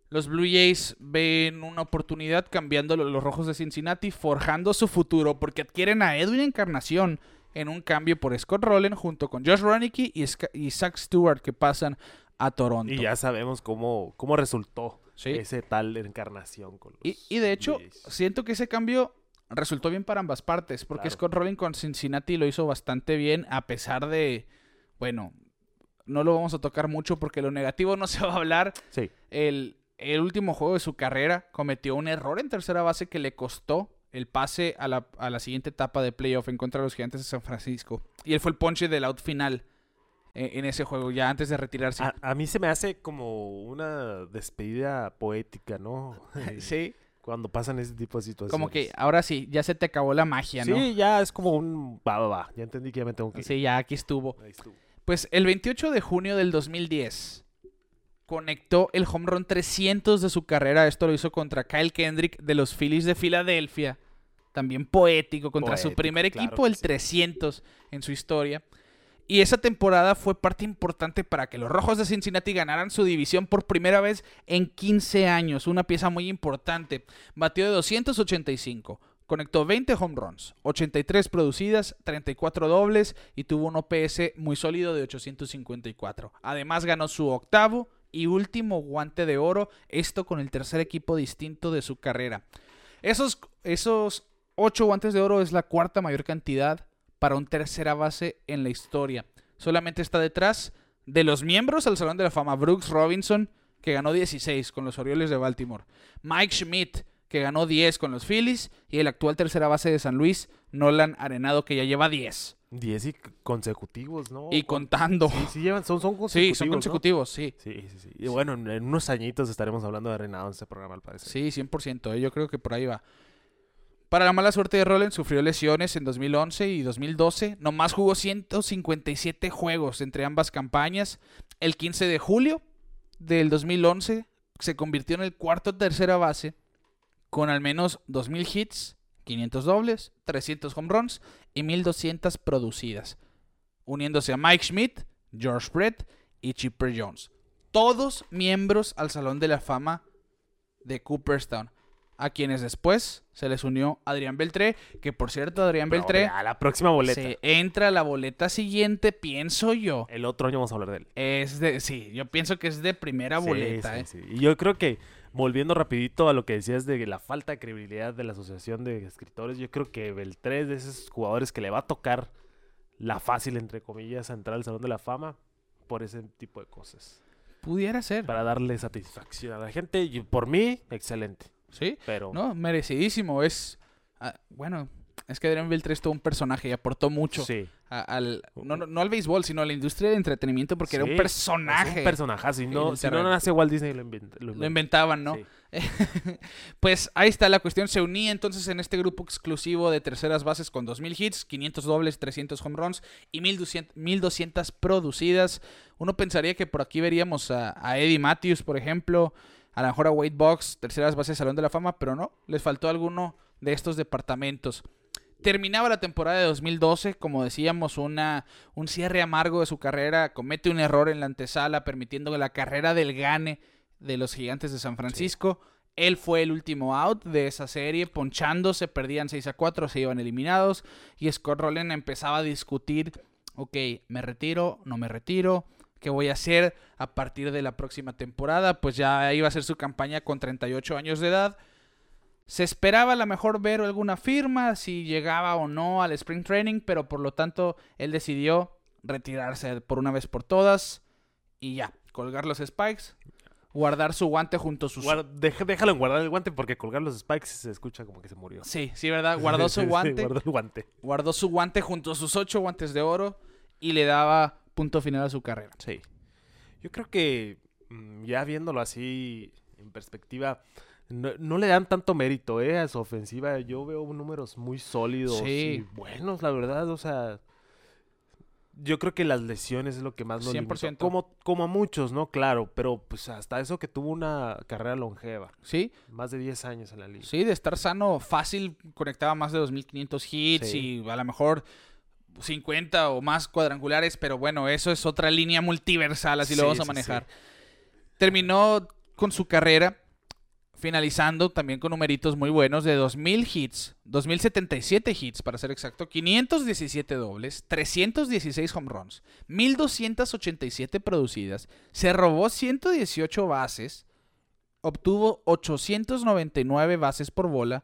los Blue Jays ven una oportunidad cambiando lo- los rojos de Cincinnati, forjando su futuro porque adquieren a Edwin Encarnación en un cambio por Scott Rowland junto con Josh Roenicky y, y Zach Stewart que pasan a Toronto. Y ya sabemos cómo, cómo resultó Sí. ese tal encarnación con los Y, y de hecho, Jays. siento que ese cambio resultó bien para ambas partes, porque Claro. Scott Rowland con Cincinnati lo hizo bastante bien, a pesar de, bueno, no lo vamos a tocar mucho porque lo negativo no se va a hablar. Sí. El, el último juego de su carrera cometió un error en tercera base que le costó el pase a la, a la siguiente etapa de playoff en contra de los gigantes de San Francisco. Y él fue el ponche del out final eh, en ese juego, ya antes de retirarse. A, a mí se me hace como una despedida poética, ¿no? sí, Cuando pasan ese tipo de situaciones. como que ahora sí, ya se te acabó la magia, ¿no? Sí, ya es como un va, va, va. Ya entendí que ya me tengo que ir. Sí, ya aquí estuvo. Ahí estuvo. Pues el 28 de junio del 2010, conectó el home run 300 de su carrera. Esto lo hizo contra Kyle Kendrick de los Phillies de Filadelfia. También poético, contra su primer claro equipo, el sí. 300 en su historia. Y esa temporada fue parte importante para que los Rojos de Cincinnati ganaran su división por primera vez en 15 años. Una pieza muy importante. Batió de 285. Conectó 20 home runs, 83 producidas, 34 dobles y tuvo un OPS muy sólido de 854. Además ganó su octavo y último guante de oro, esto con el tercer equipo distinto de su carrera. Esos, esos 8 guantes de oro es la cuarta mayor cantidad para un tercera base en la historia. Solamente está detrás de los miembros al Salón de la Fama Brooks Robinson, que ganó 16 con los Orioles de Baltimore. Mike Schmidt, que ganó 10 con los Phillies. Y el actual tercera base de San Luis, Nolan Arenado, que ya lleva 10. 10 y consecutivos, ¿no? Y Con- contando. Sí, sí, llevan, son, son Sí, consecutivos. son ¿no? consecutivos, sí. Sí, sí, sí. Y bueno, en, unos añitos estaremos hablando de Reinado en este programa, al parecer. Sí, 100%. eh, Yo creo que por ahí va. Para la mala suerte de Rollins, sufrió lesiones en 2011 y 2012. Nomás jugó 157 juegos entre ambas campañas. El 15 de julio del 2011 se convirtió en el cuarto tercera base con al menos 2.000 hits, 500 dobles, 300 home runs y 1.200 producidas. Uniéndose a Mike Schmidt, George Brett y Chipper Jones. Todos miembros al Salón de la Fama de Cooperstown. A quienes después se les unió Adrián Beltré, que por cierto, Adrián Pero, Beltré A la próxima boleta. se entra a la boleta siguiente, pienso yo. El otro año vamos a hablar de él. Es de, sí, yo pienso que es de primera Sí, boleta, sí, ¿eh? sí. Y yo creo que, volviendo rapidito a lo que decías de la falta de credibilidad de la Asociación de Escritores, yo creo que Beltré es de esos jugadores que le va a tocar la fácil, entre comillas, a entrar al Salón de la Fama por ese tipo de cosas. Pudiera ser. Para darle satisfacción a la gente. Y por mí, excelente. Sí, Pero no, merecidísimo. Es, ah, bueno, es que Adrián Beltré es todo un personaje y aportó mucho sí. a- al, no, no- al béisbol, sino a la industria del entretenimiento porque era un Es personaje. un personajazo. Y no, si no nace Walt Disney, lo, inventa- Lo inventaban, ¿no? Sí. pues ahí está la cuestión. Se unía entonces en este grupo exclusivo de terceras bases con 2.000 hits, 500 dobles, 300 home runs y 1.200, 1.200 producidas. Uno pensaría que por aquí veríamos a, a Eddie Matthews, por ejemplo, a lo mejor a Wade Box, terceras bases Salón de la Fama, pero no, les faltó alguno de estos departamentos. Terminaba la temporada de 2012, como decíamos, una, un cierre amargo de su carrera. Comete un error en la antesala, permitiendo que la carrera del gane de los gigantes de San Francisco. Él fue el último out de esa serie, ponchándose, perdían 6 a 4, se iban eliminados. Y Scott Rowland empezaba a discutir: ok, me retiro, no me retiro, ¿qué voy a hacer a partir de la próxima temporada? Pues ya iba a ser su campaña con 38 años de edad. Se esperaba a lo mejor ver alguna firma, si llegaba o no al Spring Training, pero por lo tanto él decidió retirarse por una vez por todas y ya, colgar los spikes, guardar su guante junto a sus... Déjalo en guardar el guante porque colgar los spikes se escucha como que se murió. Sí, sí, ¿verdad? Guardó su Sí, sí, guante, guardó el guante. guardó su guante junto a sus ocho guantes de oro y le daba punto final a su carrera. Sí. Yo creo que mm, ya viéndolo así en perspectiva, no, no le dan tanto mérito ¿eh? a su ofensiva. Yo veo números muy sólidos Sí. y buenos, la verdad. O sea, yo creo que las lesiones es lo que más nos limitó. 100%. Como, como a muchos, ¿no? Claro, pero pues hasta eso que tuvo una carrera longeva. ¿Sí? Más de 10 años en la liga. Sí, de estar sano, fácil, conectaba más de 2.500 hits Sí. y a lo mejor 50 o más cuadrangulares, pero bueno, eso es otra línea multiversal, así lo vamos a sí, manejar. Terminó con su carrera, finalizando también con numeritos muy buenos de 2.000 hits, 2.077 hits para ser exacto, 517 dobles, 316 home runs, 1.287 producidas, se robó 118 bases, obtuvo 899 bases por bola,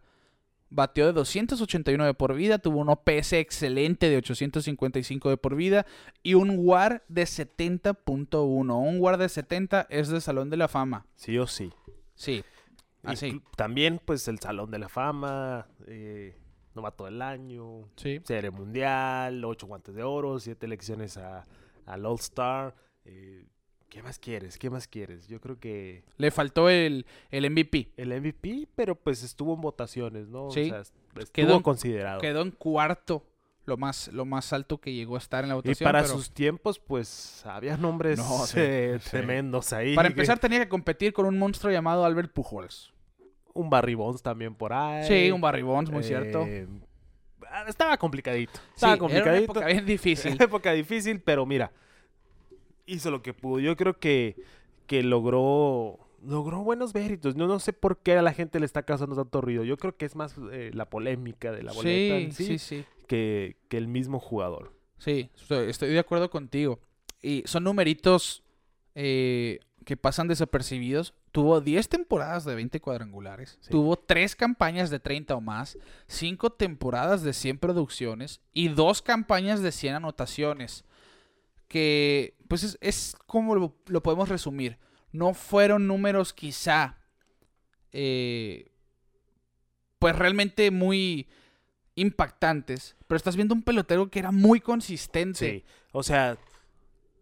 batió de 289 por vida, tuvo un OPS excelente de 855 de por vida y un WAR de 70.1. Un WAR de 70 es de Salón de la Fama. Sí o sí. Sí, así. También, pues, el Salón de la Fama, eh, novato del año, Sí. serie mundial, ocho guantes de oro, siete elecciones a, al All Star. eh, ¿Qué más quieres? ¿Qué más quieres? Yo creo que Le faltó el, el MVP. el MVP, pero pues estuvo en votaciones, ¿no? Sí. O sea, est- estuvo Quedó considerado. Quedó en cuarto lo más, lo más alto que llegó a estar en la Y votación. para pero sus tiempos, pues había nombres No, sí, eh, sí. tremendos ahí. para que- empezar tenía que competir con un monstruo llamado Albert Pujols. Un Barry Bonds también por ahí. Sí, un Barry Bonds, muy cierto. Eh, Estaba complicadito. Sí, Estaba era una época bien difícil. época difícil, pero mira, hizo lo que pudo. Yo creo que, que logró logró buenos méritos. No, no sé por qué a la gente le está causando tanto ruido. Yo creo que es más eh, la polémica de la boleta Sí, en sí, sí. Que, que el mismo jugador. Sí, estoy, estoy de acuerdo contigo. Y son numeritos eh, que pasan desapercibidos. Tuvo 10 temporadas de 20 cuadrangulares. Sí. Tuvo 3 campañas de 30 o más. 5 temporadas de 100 producciones. Y 2 campañas de 100 anotaciones. Que, pues, es, es como lo, lo podemos resumir. No fueron números quizá... eh, pues realmente muy impactantes. Pero estás viendo un pelotero que era muy consistente. Sí. O sea,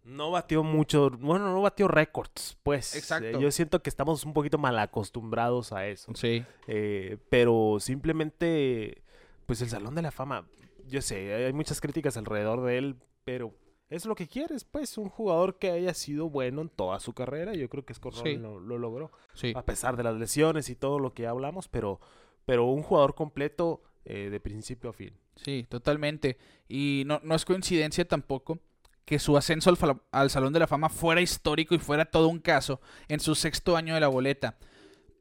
no batió mucho. Bueno, no batió récords, pues. Exacto. Eh, yo siento que estamos un poquito mal acostumbrados a eso. Sí. Eh, pero simplemente, pues el Salón de la Fama, yo sé, hay muchas críticas alrededor de él, pero es lo que quieres, pues, un jugador que haya sido bueno en toda su carrera. Yo creo que Scott Sí. Lo, lo logró, Sí. a pesar de las lesiones y todo lo que hablamos, pero, pero un jugador completo eh, de principio a fin. Sí, totalmente. Y no, no es coincidencia tampoco que su ascenso al, al Salón de la Fama fuera histórico y fuera todo un caso en su sexto año de la boleta.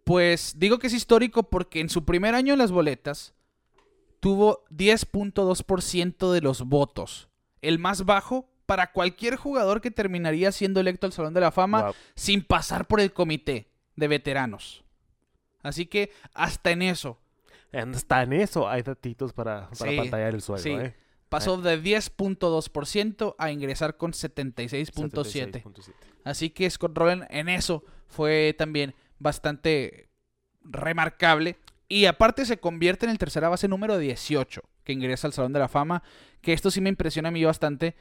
Pues digo que es histórico porque en su primer año en las boletas tuvo 10.2% de los votos. El más bajo para cualquier jugador que terminaría siendo electo al Salón de la Fama sin pasar por el comité de veteranos. Así que hasta en eso Hasta en eso hay datitos para, para Sí, pantallar el sueldo, sí. ¿eh? pasó de 10.2% a ingresar con 76.7%. 76.7. Así que Scott Rowland en eso fue también bastante remarcable. Y aparte se convierte en el tercera base número 18 que ingresa al Salón de la Fama. Que esto sí me impresiona a mí bastante.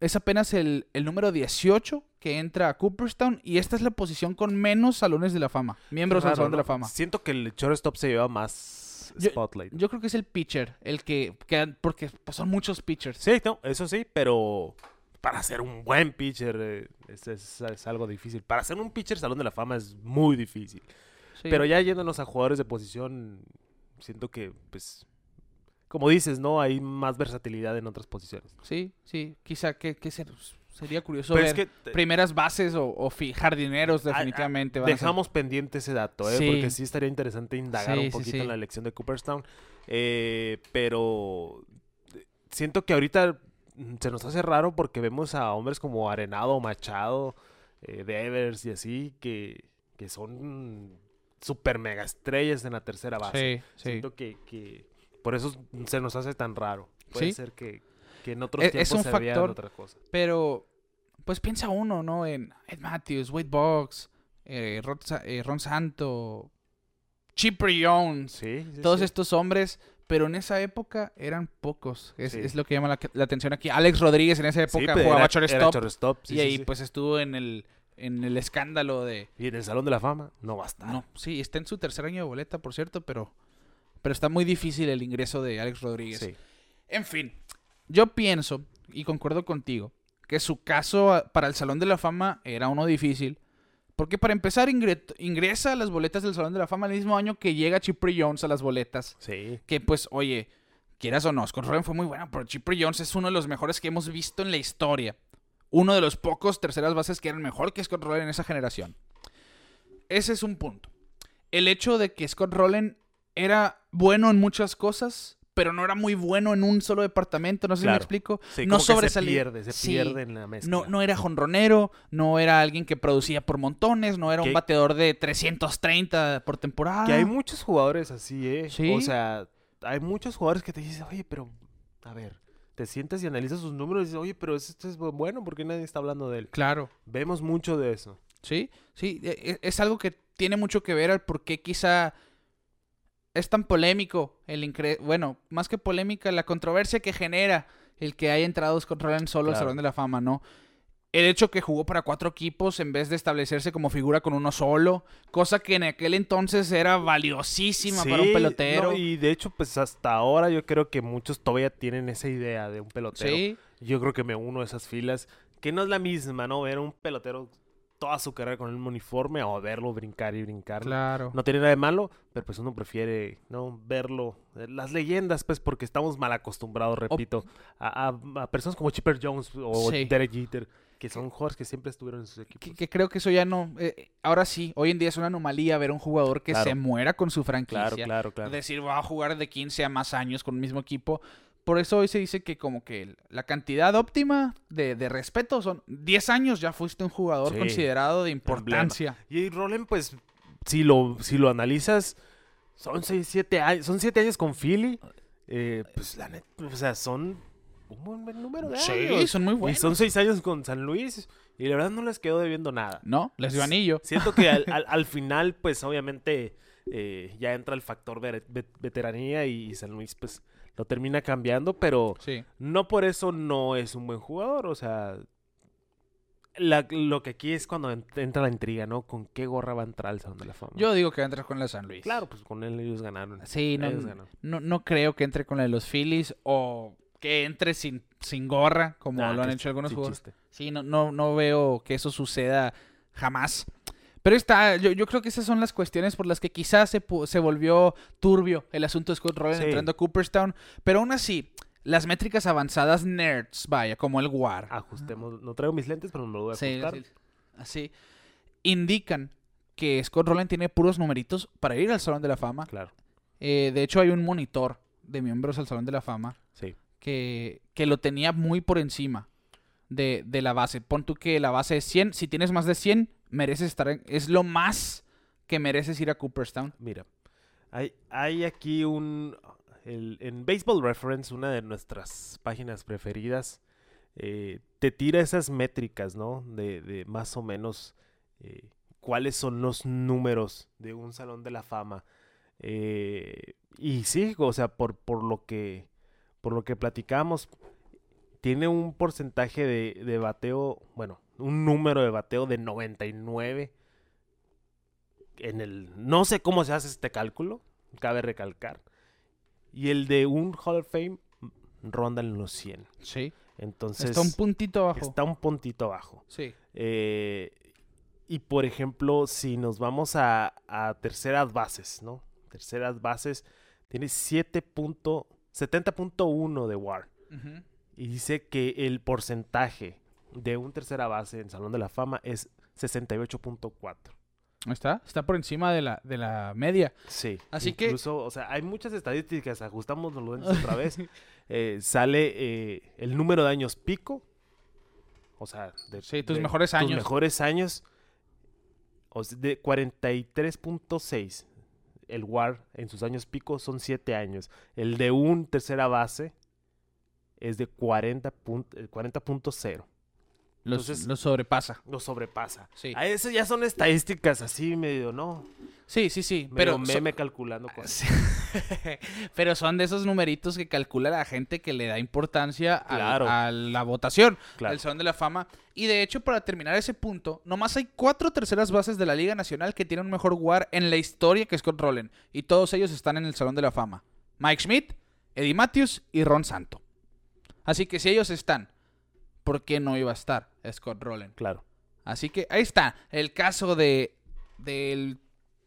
Es apenas el, el número 18 que entra a Cooperstown. Y esta es la posición con menos salones de la fama. Miembros del Salón de la Fama. Siento que el shortstop se lleva más Yo- spotlight. Yo creo que es el pitcher. El que. que- porque pues, son muchos pitchers. Sí, no, eso sí, pero para ser un buen pitcher eh, es, es- es algo difícil. Para ser un pitcher Salón de la Fama es muy difícil. Sí. Pero ya yéndonos a jugadores de posición, siento que, pues, como dices, ¿no? Hay más versatilidad en otras posiciones. Sí, sí, quizá que, que ser- sería curioso Pero ver es que te- primeras bases o, o fi- jardineros Ah, ah, definitivamente. a ser- dejamos pendiente ese dato, ¿eh? Sí. Porque sí estaría interesante indagar Sí, un poquito sí. en la elección de Cooperstown. Eh, pero eh, siento que ahorita mm, se nos hace raro porque vemos a hombres como Arenado, Machado, eh, Devers y así, que, que son super mega estrellas en la tercera base. Sí, sí. Siento que, que por eso se nos hace tan raro. Puede Sí. ser que, que en otros Es- es tiempos un se factor. otra cosa. Pero, pues piensa uno, ¿no? En Ed Matthews, Wade Boggs, eh, Ron, eh, Ron Santo, Chipper Jones, Sí, sí, todos sí. estos hombres. Pero en esa época eran pocos. Es, Sí. es lo que llama la, la atención aquí. Alex Rodríguez en esa Sí, época pero jugaba shortstop. sí, y sí, ahí sí. pues estuvo en el, en el escándalo de... Y en el Salón de la Fama no va a estar. No, sí, está en su tercer año de boleta, por cierto, pero, pero está muy difícil el ingreso de Alex Rodríguez. Sí. En fin, yo pienso, y concuerdo contigo, que su caso a- para el Salón de la Fama era uno difícil. Porque para empezar ingre- ingresa a las boletas del Salón de la Fama el mismo año que llega Chipper Jones a las boletas. Sí. Que pues, oye, quieras o no, Scott Rowland fue muy bueno, pero Chipper Jones es uno de los mejores que hemos visto en la historia. Uno de los pocos terceras bases que eran mejor que Scott Rowland en esa generación. Ese es un punto. El hecho de que Scott Rowland era bueno en muchas cosas, pero no era muy bueno en un solo departamento, no sé si me explico. Sí, no que se sobresalía. pierde, se Sí. pierde en la mezcla. No, no era jonronero, no era alguien que producía por montones, no era un bateador de 330 por temporada. Que hay muchos jugadores así, ¿eh? Sí. O sea, hay muchos jugadores que te dicen, oye, pero, a ver, te sientas y analizas sus números y dices, oye, pero este es bueno porque nadie está hablando de él. Claro. Vemos mucho de eso. Sí, sí, e- e- es algo que tiene mucho que ver al por qué quizá es tan polémico el incre bueno, más que polémica, la controversia que genera el que haya entrado Scott solo al Claro. Salón de la Fama, ¿no? El hecho que jugó para cuatro equipos en vez de establecerse como figura con uno solo, cosa que en aquel entonces era valiosísima para un pelotero. no, y de hecho, pues hasta ahora yo creo que muchos todavía tienen esa idea de un pelotero. Sí, Yo creo que me uno a esas filas, que no es la misma, ¿no? Ver un pelotero toda su carrera con el mismo uniforme o verlo brincar y brincar. claro. No tiene nada de malo, pero pues uno prefiere, ¿no? Verlo. eh, Las leyendas, pues, porque estamos mal acostumbrados, repito, a, a- a personas como Chipper Jones o Sí. Derek Jeter, que son jugadores que siempre estuvieron en sus equipos. Que, que creo que eso ya no. eh, ahora sí, hoy en día es una anomalía ver un jugador que Claro. se muera con su franquicia. Claro, claro, claro. Decir, va a jugar de 15 a más años con el mismo equipo. Por eso hoy se dice que como que la cantidad óptima de, de respeto son 10 años, ya fuiste un jugador Sí. considerado de importancia. Y Roland, pues, si lo, si lo analizas, son 6, 7 años, son siete años con Philly. eh, pues, la neta, o sea, son un buen, número de Sí, años. son muy Y buenos. son 6 años con San Luis. Y la verdad no les quedó debiendo nada. ¿No? Les dio anillo. Siento que al, al- al final, pues obviamente eh, ya entra el factor ve- ve- veteranía y San Luis, pues lo termina cambiando, pero Sí. no por eso no es un buen jugador. O sea, la- lo que aquí es cuando en- entra la intriga, ¿no? ¿Con qué gorra va a entrar al Salón de la Fama? Yo digo que va a entrar con la San Luis. Claro, pues con él ellos ganaron. Sí, no, Ellos ganaron. no, no creo que entre con la de los Phillies o que entre sin, sin gorra, como Nah, lo han hecho algunos jugadores. Sí, no, no, no veo que eso suceda jamás. Pero está, yo, yo creo que esas son las cuestiones por las que quizás se, se volvió turbio el asunto de Scott Rowland Sí. entrando a Cooperstown. Pero aún así, las métricas avanzadas nerds, vaya, como el WAR. Ajustemos. No traigo mis lentes, pero me lo voy a Sí, ajustar. sí, así, indican que Scott Rowland tiene puros numeritos para ir al Salón de la Fama. Claro, Eh, de hecho, hay un monitor de miembros al Salón de la Fama sí. que, que lo tenía muy por encima de, de la base. Pon tú que la base es 100. Si tienes más de 100, mereces estar en- Es lo más que mereces ir a Cooperstown. Mira, hay, aquí un... en Baseball Reference, una de nuestras páginas preferidas, eh, te tira esas métricas, ¿no? De, más o menos eh, cuáles son los números de un salón de la fama. Eh, y sí, o sea, por, lo que por lo que platicamos, tiene un porcentaje de bateo, bueno, un número de bateo de 99 en el no sé cómo se hace este cálculo, cabe recalcar. Y el de un Hall of Fame ronda en los 100. Sí. Entonces Está un puntito abajo. está un puntito abajo. Sí. Eh, y por ejemplo, si nos vamos a, a terceras bases, ¿no? Terceras bases, tiene 7.70.1 de WAR. Y dice que el porcentaje de un tercera base en Salón de la Fama es 68.4. Ahí Está, está por encima de la, de la media. Sí. Así que- Incluso, o sea, hay muchas estadísticas, ajustamos los lentes otra vez. Eh, sale eh, el número de años pico. O sea, de, Sí, tus de mejores tus años. mejores años. O sea, de 43.6. El WAR en sus años pico son 7 años. El de un tercera base es de 40 punt- eh, 40.0. Los, Entonces- los sobrepasa. Sobrepasa. Sí. A eso ya son estadísticas así medio, ¿no? Sí, sí, sí. Pero Pero, meme calculando. Sí. Pero son de esos numeritos que calcula la gente que le da importancia Claro. a la votación Claro. Salón de la Fama. Y de hecho, para terminar ese punto, nomás hay cuatro terceras bases de la Liga Nacional que tienen un mejor WAR en la historia que Scott Rowland. Y todos ellos están en el Salón de la Fama. Mike Schmidt, Eddie Matthews y Ron Santo. Así que si ellos están, ¿por qué no iba a estar Scott Rowland? Claro. Así que ahí está el caso de del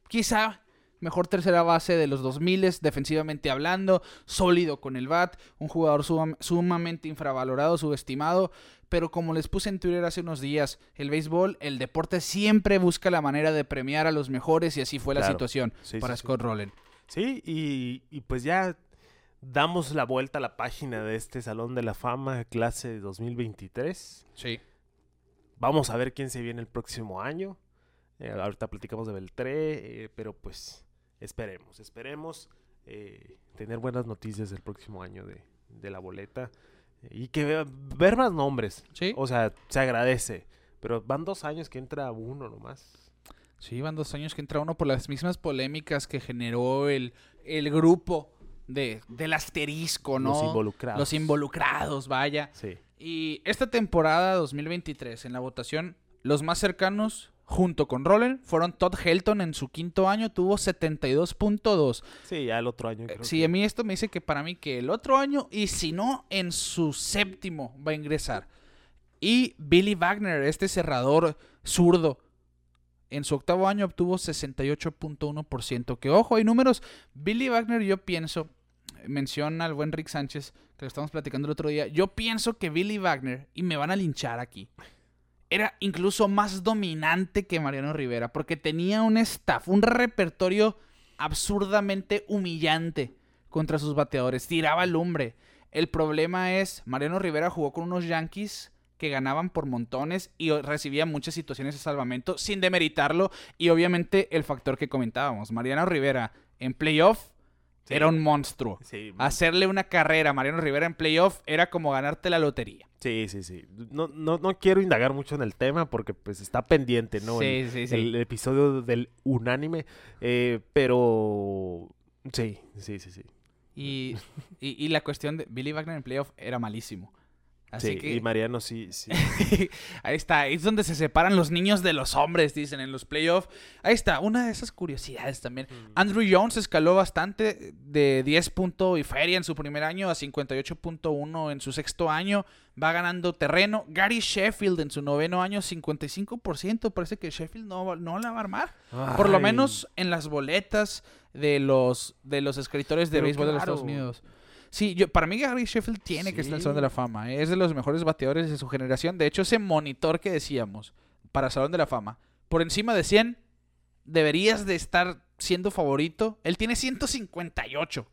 quizá mejor tercera base de los 2000 defensivamente hablando, sólido con el bat, un jugador sumam- sumamente infravalorado, subestimado, pero como les puse en Twitter hace unos días, el béisbol, el deporte siempre busca la manera de premiar a los mejores y así fue la situación Sí, para sí, sí. Scott Rowland. Sí, y, y pues ya damos la vuelta a la página de este Salón de la Fama clase 2023. Sí. Vamos a ver quién se viene el próximo año. Eh, ahorita platicamos de Beltré, eh, pero pues esperemos, esperemos eh, tener buenas noticias el próximo año de, de la boleta. Y que vea- ver más nombres. Sí. O sea, se agradece. Pero van dos años que entra uno nomás. Sí, van dos años que entra uno por las mismas polémicas que generó el, el grupo de, del asterisco, ¿no? Los involucrados. Los involucrados, vaya. Sí. Y esta temporada 2023, en la votación, los más cercanos, junto con Roller, fueron Todd Helton en su quinto año, tuvo 72.2. Sí, ya el otro año. Eh, Creo Sí, que- a mí esto me dice que para mí que el otro año, y si no, en su séptimo va a ingresar. Y Billy Wagner, este cerrador zurdo, en su octavo año obtuvo 68.1%. Que ojo, hay números. Billy Wagner, yo pienso, menciona al buen Rick Sánchez, que lo estamos platicando el otro día. Yo pienso que Billy Wagner, y me van a linchar aquí, era incluso más dominante que Mariano Rivera, porque tenía un staff, un repertorio absurdamente humillante contra sus bateadores. Tiraba lumbre. El problema es, Mariano Rivera jugó con unos Yankees que ganaban por montones y recibía muchas situaciones de salvamento sin demeritarlo. Y obviamente el factor que comentábamos, Mariano Rivera en playoff Sí. era un monstruo. Sí, Hacerle una carrera a Mariano Rivera en playoff era como ganarte la lotería. sí, sí, sí. No, no, no quiero indagar mucho en el tema porque pues está pendiente, ¿no? Sí, el, sí, sí. el episodio del unánime. eh, pero sí, sí, sí, sí. Y, y, y la cuestión de Billy Wagner en playoff era malísimo. Así Sí, que y Mariano sí, sí. ahí está, ahí es donde se separan los niños de los hombres, dicen en los playoffs. Ahí está, una de esas curiosidades también. Mm. Andrew Jones escaló bastante de 10 puntos y feria en su primer año a 58.1 en su sexto año. Va ganando terreno. Gary Sheffield en su noveno año, 55%. Parece que Sheffield no, no la va a armar. Por lo menos en las boletas de los, de los escritores de Pero béisbol de los. Estados Unidos. Sí, yo, para mí Gary Sheffield tiene que estar en el. Salón de la Fama. ¿eh? Es de los mejores bateadores de su generación. De hecho, ese monitor que decíamos para Salón de la Fama, por encima de 100, deberías de estar siendo favorito. Él tiene 158.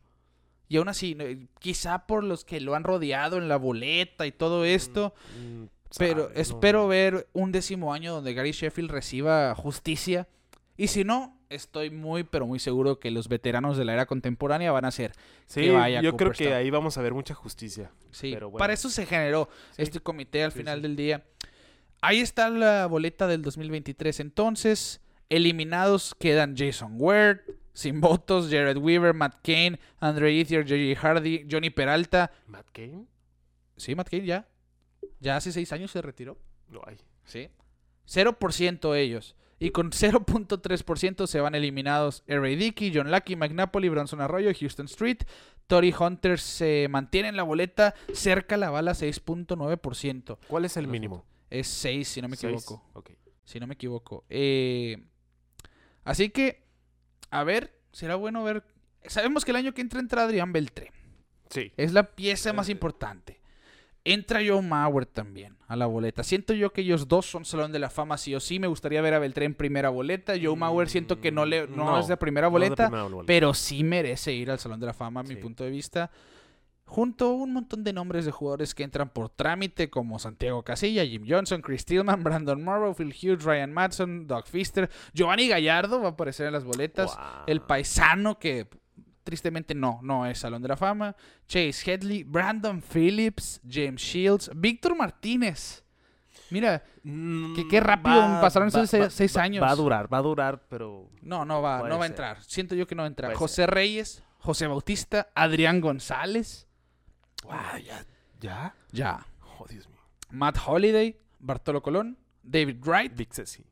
Y aún así, quizá por los que lo han rodeado en la boleta y todo esto, mm, pero sabe, no. espero ver un décimo año donde Gary Sheffield reciba justicia. Y si no, estoy muy, pero muy seguro que los veteranos de la era contemporánea van a ser. Sí, vaya yo creo que ahí vamos a ver mucha justicia. Sí, Pero bueno. para eso se generó Sí. este comité al Sí, final sí. del día. Ahí está la boleta del 2023. Entonces, eliminados quedan Jason Ward, sin votos, Jared Weaver, Matt Kane, Andre Ethier, J.J. Hardy, Johnny Peralta. Matt Kane. Sí, Matt Kane ya. Ya hace seis años se retiró. No hay. Sí. 0% ellos. Y con 0.3% se van eliminados R.A. Dickey, John Lucky, Mike Napoli, Bronson Arroyo, Houston Street. Tory Hunter se mantiene en la boleta cerca la bala 6.9%. ¿Cuál es el mínimo? Es 6, si no me equivoco. Si no me equivoco. Eh, así que, a ver, será bueno ver. Sabemos que el año que entra entra Adrián Beltré. Sí. Es la pieza más Eh, importante. Entra Joe Mauer también a la boleta. Siento yo que ellos dos son Salón de la Fama sí o sí. Me gustaría ver a Beltré en primera boleta. Joe Mauer siento que no, le, no, No, es de primera No boleta, primera boleta. pero sí merece ir al Salón de la Fama a mi punto de vista. Junto a un montón de nombres de jugadores que entran por trámite, como Santiago Casilla, Jim Johnson, Chris Tillman, Brandon Morrow, Phil Hughes, Ryan Matson, Doug Fister, Giovanni Gallardo va a aparecer en las boletas. El paisano que tristemente no, no es Salón de la Fama. Chase Headley, Brandon Phillips, James Shields, Víctor Martínez. Mira, Mm, que qué rápido pasaron esos seis- años. Va a durar, va a durar, pero. no, no va, no va a entrar. Siento yo que no va a entrar. Puede José Reyes, José Bautista, Adrián González. Ah, ya. ¿Ya? Ya. Oh, Dios mío. Matt Holiday, Bartolo Colón, David Wright, Big Ceci.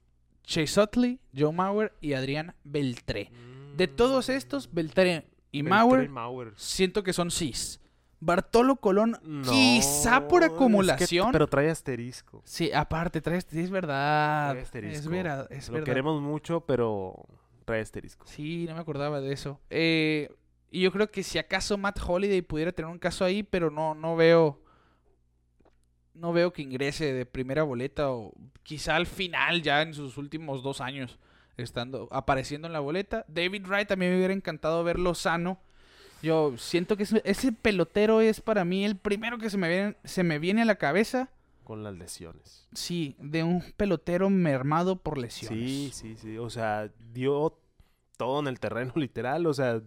Chase Utley, Joe Mauer y Adrián Beltré. De todos estos, Beltré y Mauer, Mauer. siento que son cis. Bartolo Colón, No, quizá por es que- acumulación. pero trae asterisco. Sí, aparte, trae, sí, es verdad. Trae asterisco. Es verdad, es Lo verdad. queremos mucho, pero trae asterisco. Sí, no me acordaba de eso. Eh, y yo creo que si acaso Matt Holiday pudiera tener un caso ahí, pero no, no veo. No veo que ingrese de primera boleta o quizá al final, ya en sus últimos dos años, estando, apareciendo en la boleta. David Wright también me hubiera encantado verlo sano. Yo siento que ese, pelotero es para mí el primero que se me viene, se me viene a la cabeza. Con las lesiones. Sí, de un pelotero mermado por lesiones. Sí, sí, sí. O sea, dio todo en el terreno, literal. O sea,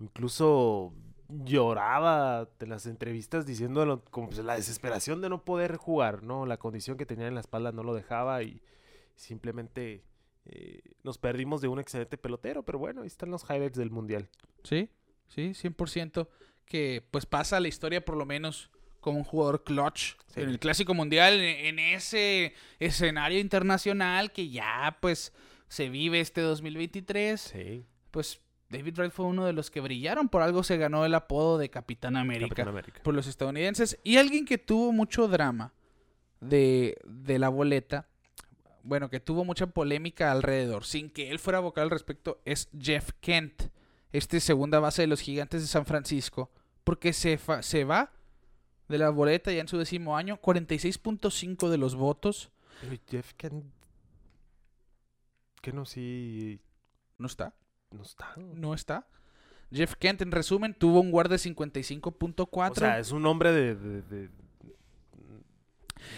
incluso lloraba de las entrevistas diciendo como pues, la desesperación de no poder jugar, ¿no? La condición que tenía en la espalda no lo dejaba y simplemente eh, nos perdimos de un excelente pelotero. Pero bueno, ahí están los highlights del mundial. Sí, sí, 100%. Que pues pasa a la historia por lo menos como un jugador clutch Sí. en el Clásico Mundial, en, en ese escenario internacional que ya pues se vive este 2023. Sí. Pues David Wright fue uno de los que brillaron, por algo se ganó el apodo de Capitán América Capitán América. por los estadounidenses. Y alguien que tuvo mucho drama de, de la boleta, bueno, que tuvo mucha polémica alrededor, sin que él fuera vocal al respecto, es Jeff Kent, este segunda base de los gigantes de San Francisco, porque se, fa- se va de la boleta ya en su décimo año, 46.5 de los votos. Pero Jeff Kent... Que no, sí... ¿No está? No está. No está. Jeff Kent, en resumen, tuvo un guard de 55.4. O sea, es un hombre de... de, de-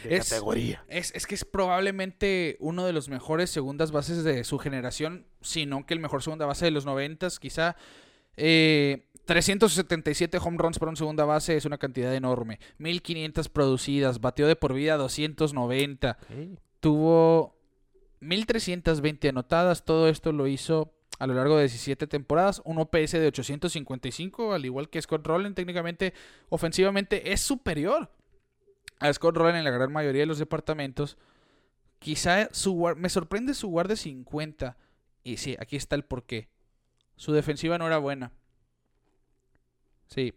de Es- categoría. Es, es que es probablemente uno de los mejores segundas bases de su generación, si no que el mejor segunda base de los noventas, quizá. Eh, 377 home runs para un segunda base es una cantidad enorme. 1500 producidas, bateó de por vida 290. Ok. Tuvo 1320 anotadas, todo esto lo hizo a lo largo de 17 temporadas, un OPS de 855, al igual que Scott Rowland, técnicamente ofensivamente es superior a Scott Rowland en la gran mayoría de los departamentos. Quizá su me sorprende su guard de 50 y sí, aquí está el porqué. Su defensiva no era buena. Sí.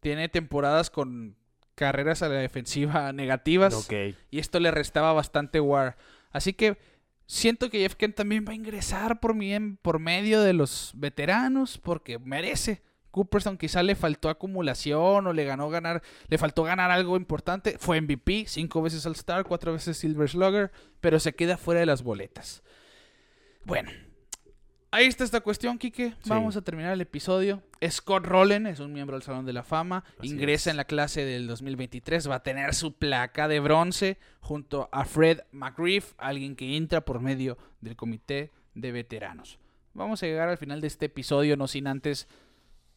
Tiene temporadas con carreras a la defensiva negativas Ok. y esto le restaba bastante war. Así que siento que Jeff Kent también va a ingresar por, mi- por medio de los veteranos porque merece. Cooperstown quizá le faltó acumulación o le ganó ganar, le faltó ganar algo importante. Fue MVP, cinco veces All Star, cuatro veces Silver Slugger, pero se queda fuera de las boletas. Bueno, ahí está esta cuestión, Kike. Sí. Vamos a terminar el episodio. Scott Rowland es un miembro del Salón de la Fama. Así Ingresa es. en la clase del 2023. Va a tener su placa de bronce junto a Fred McGriff, alguien que entra por medio del comité de veteranos. Vamos a llegar al final de este episodio, no sin antes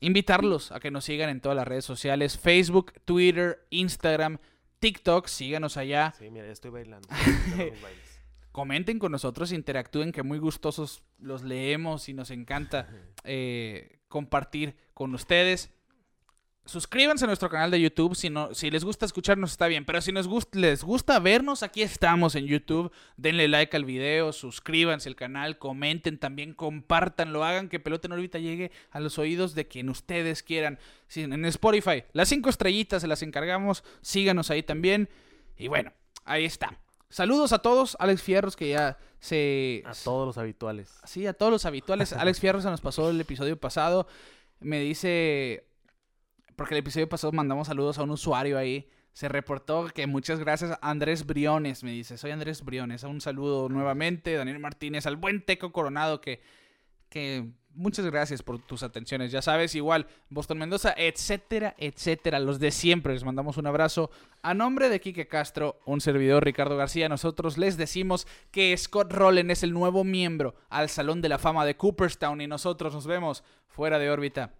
invitarlos a que nos sigan en todas las redes sociales: Facebook, Twitter, Instagram, TikTok. Síganos allá. Sí, mira, ya estoy bailando. Ya mis bailes. Comenten con nosotros, interactúen, que muy gustosos los leemos y nos encanta eh, compartir con ustedes. Suscríbanse a nuestro canal de YouTube. Si, no, si les gusta escucharnos, está bien. Pero si nos gust- les gusta vernos, aquí estamos en YouTube. Denle like al video, suscríbanse al canal, comenten también, compártanlo, hagan que Pelota en órbita llegue a los oídos de quien ustedes quieran. En Spotify, las cinco estrellitas se las encargamos. Síganos ahí también. Y bueno, ahí está. Saludos a todos. Alex Fierros, que ya se. A todos los habituales. Sí, a todos los habituales. Alex Fierro se nos pasó el episodio pasado. Me dice. Porque el episodio pasado mandamos saludos a un usuario ahí. Se reportó que muchas gracias a Andrés Briones. Me dice, soy Andrés Briones. Un saludo nuevamente. Daniel Martínez, al buen Teco Coronado que. que muchas gracias por tus atenciones. Ya sabes, igual, Boston Mendoza, etcétera, etcétera. Los de siempre. Les mandamos un abrazo. A nombre de Quique Castro, un servidor Ricardo García, nosotros les decimos que Scott Rowland es el nuevo miembro al Salón de la Fama de Cooperstown y nosotros nos vemos fuera de órbita.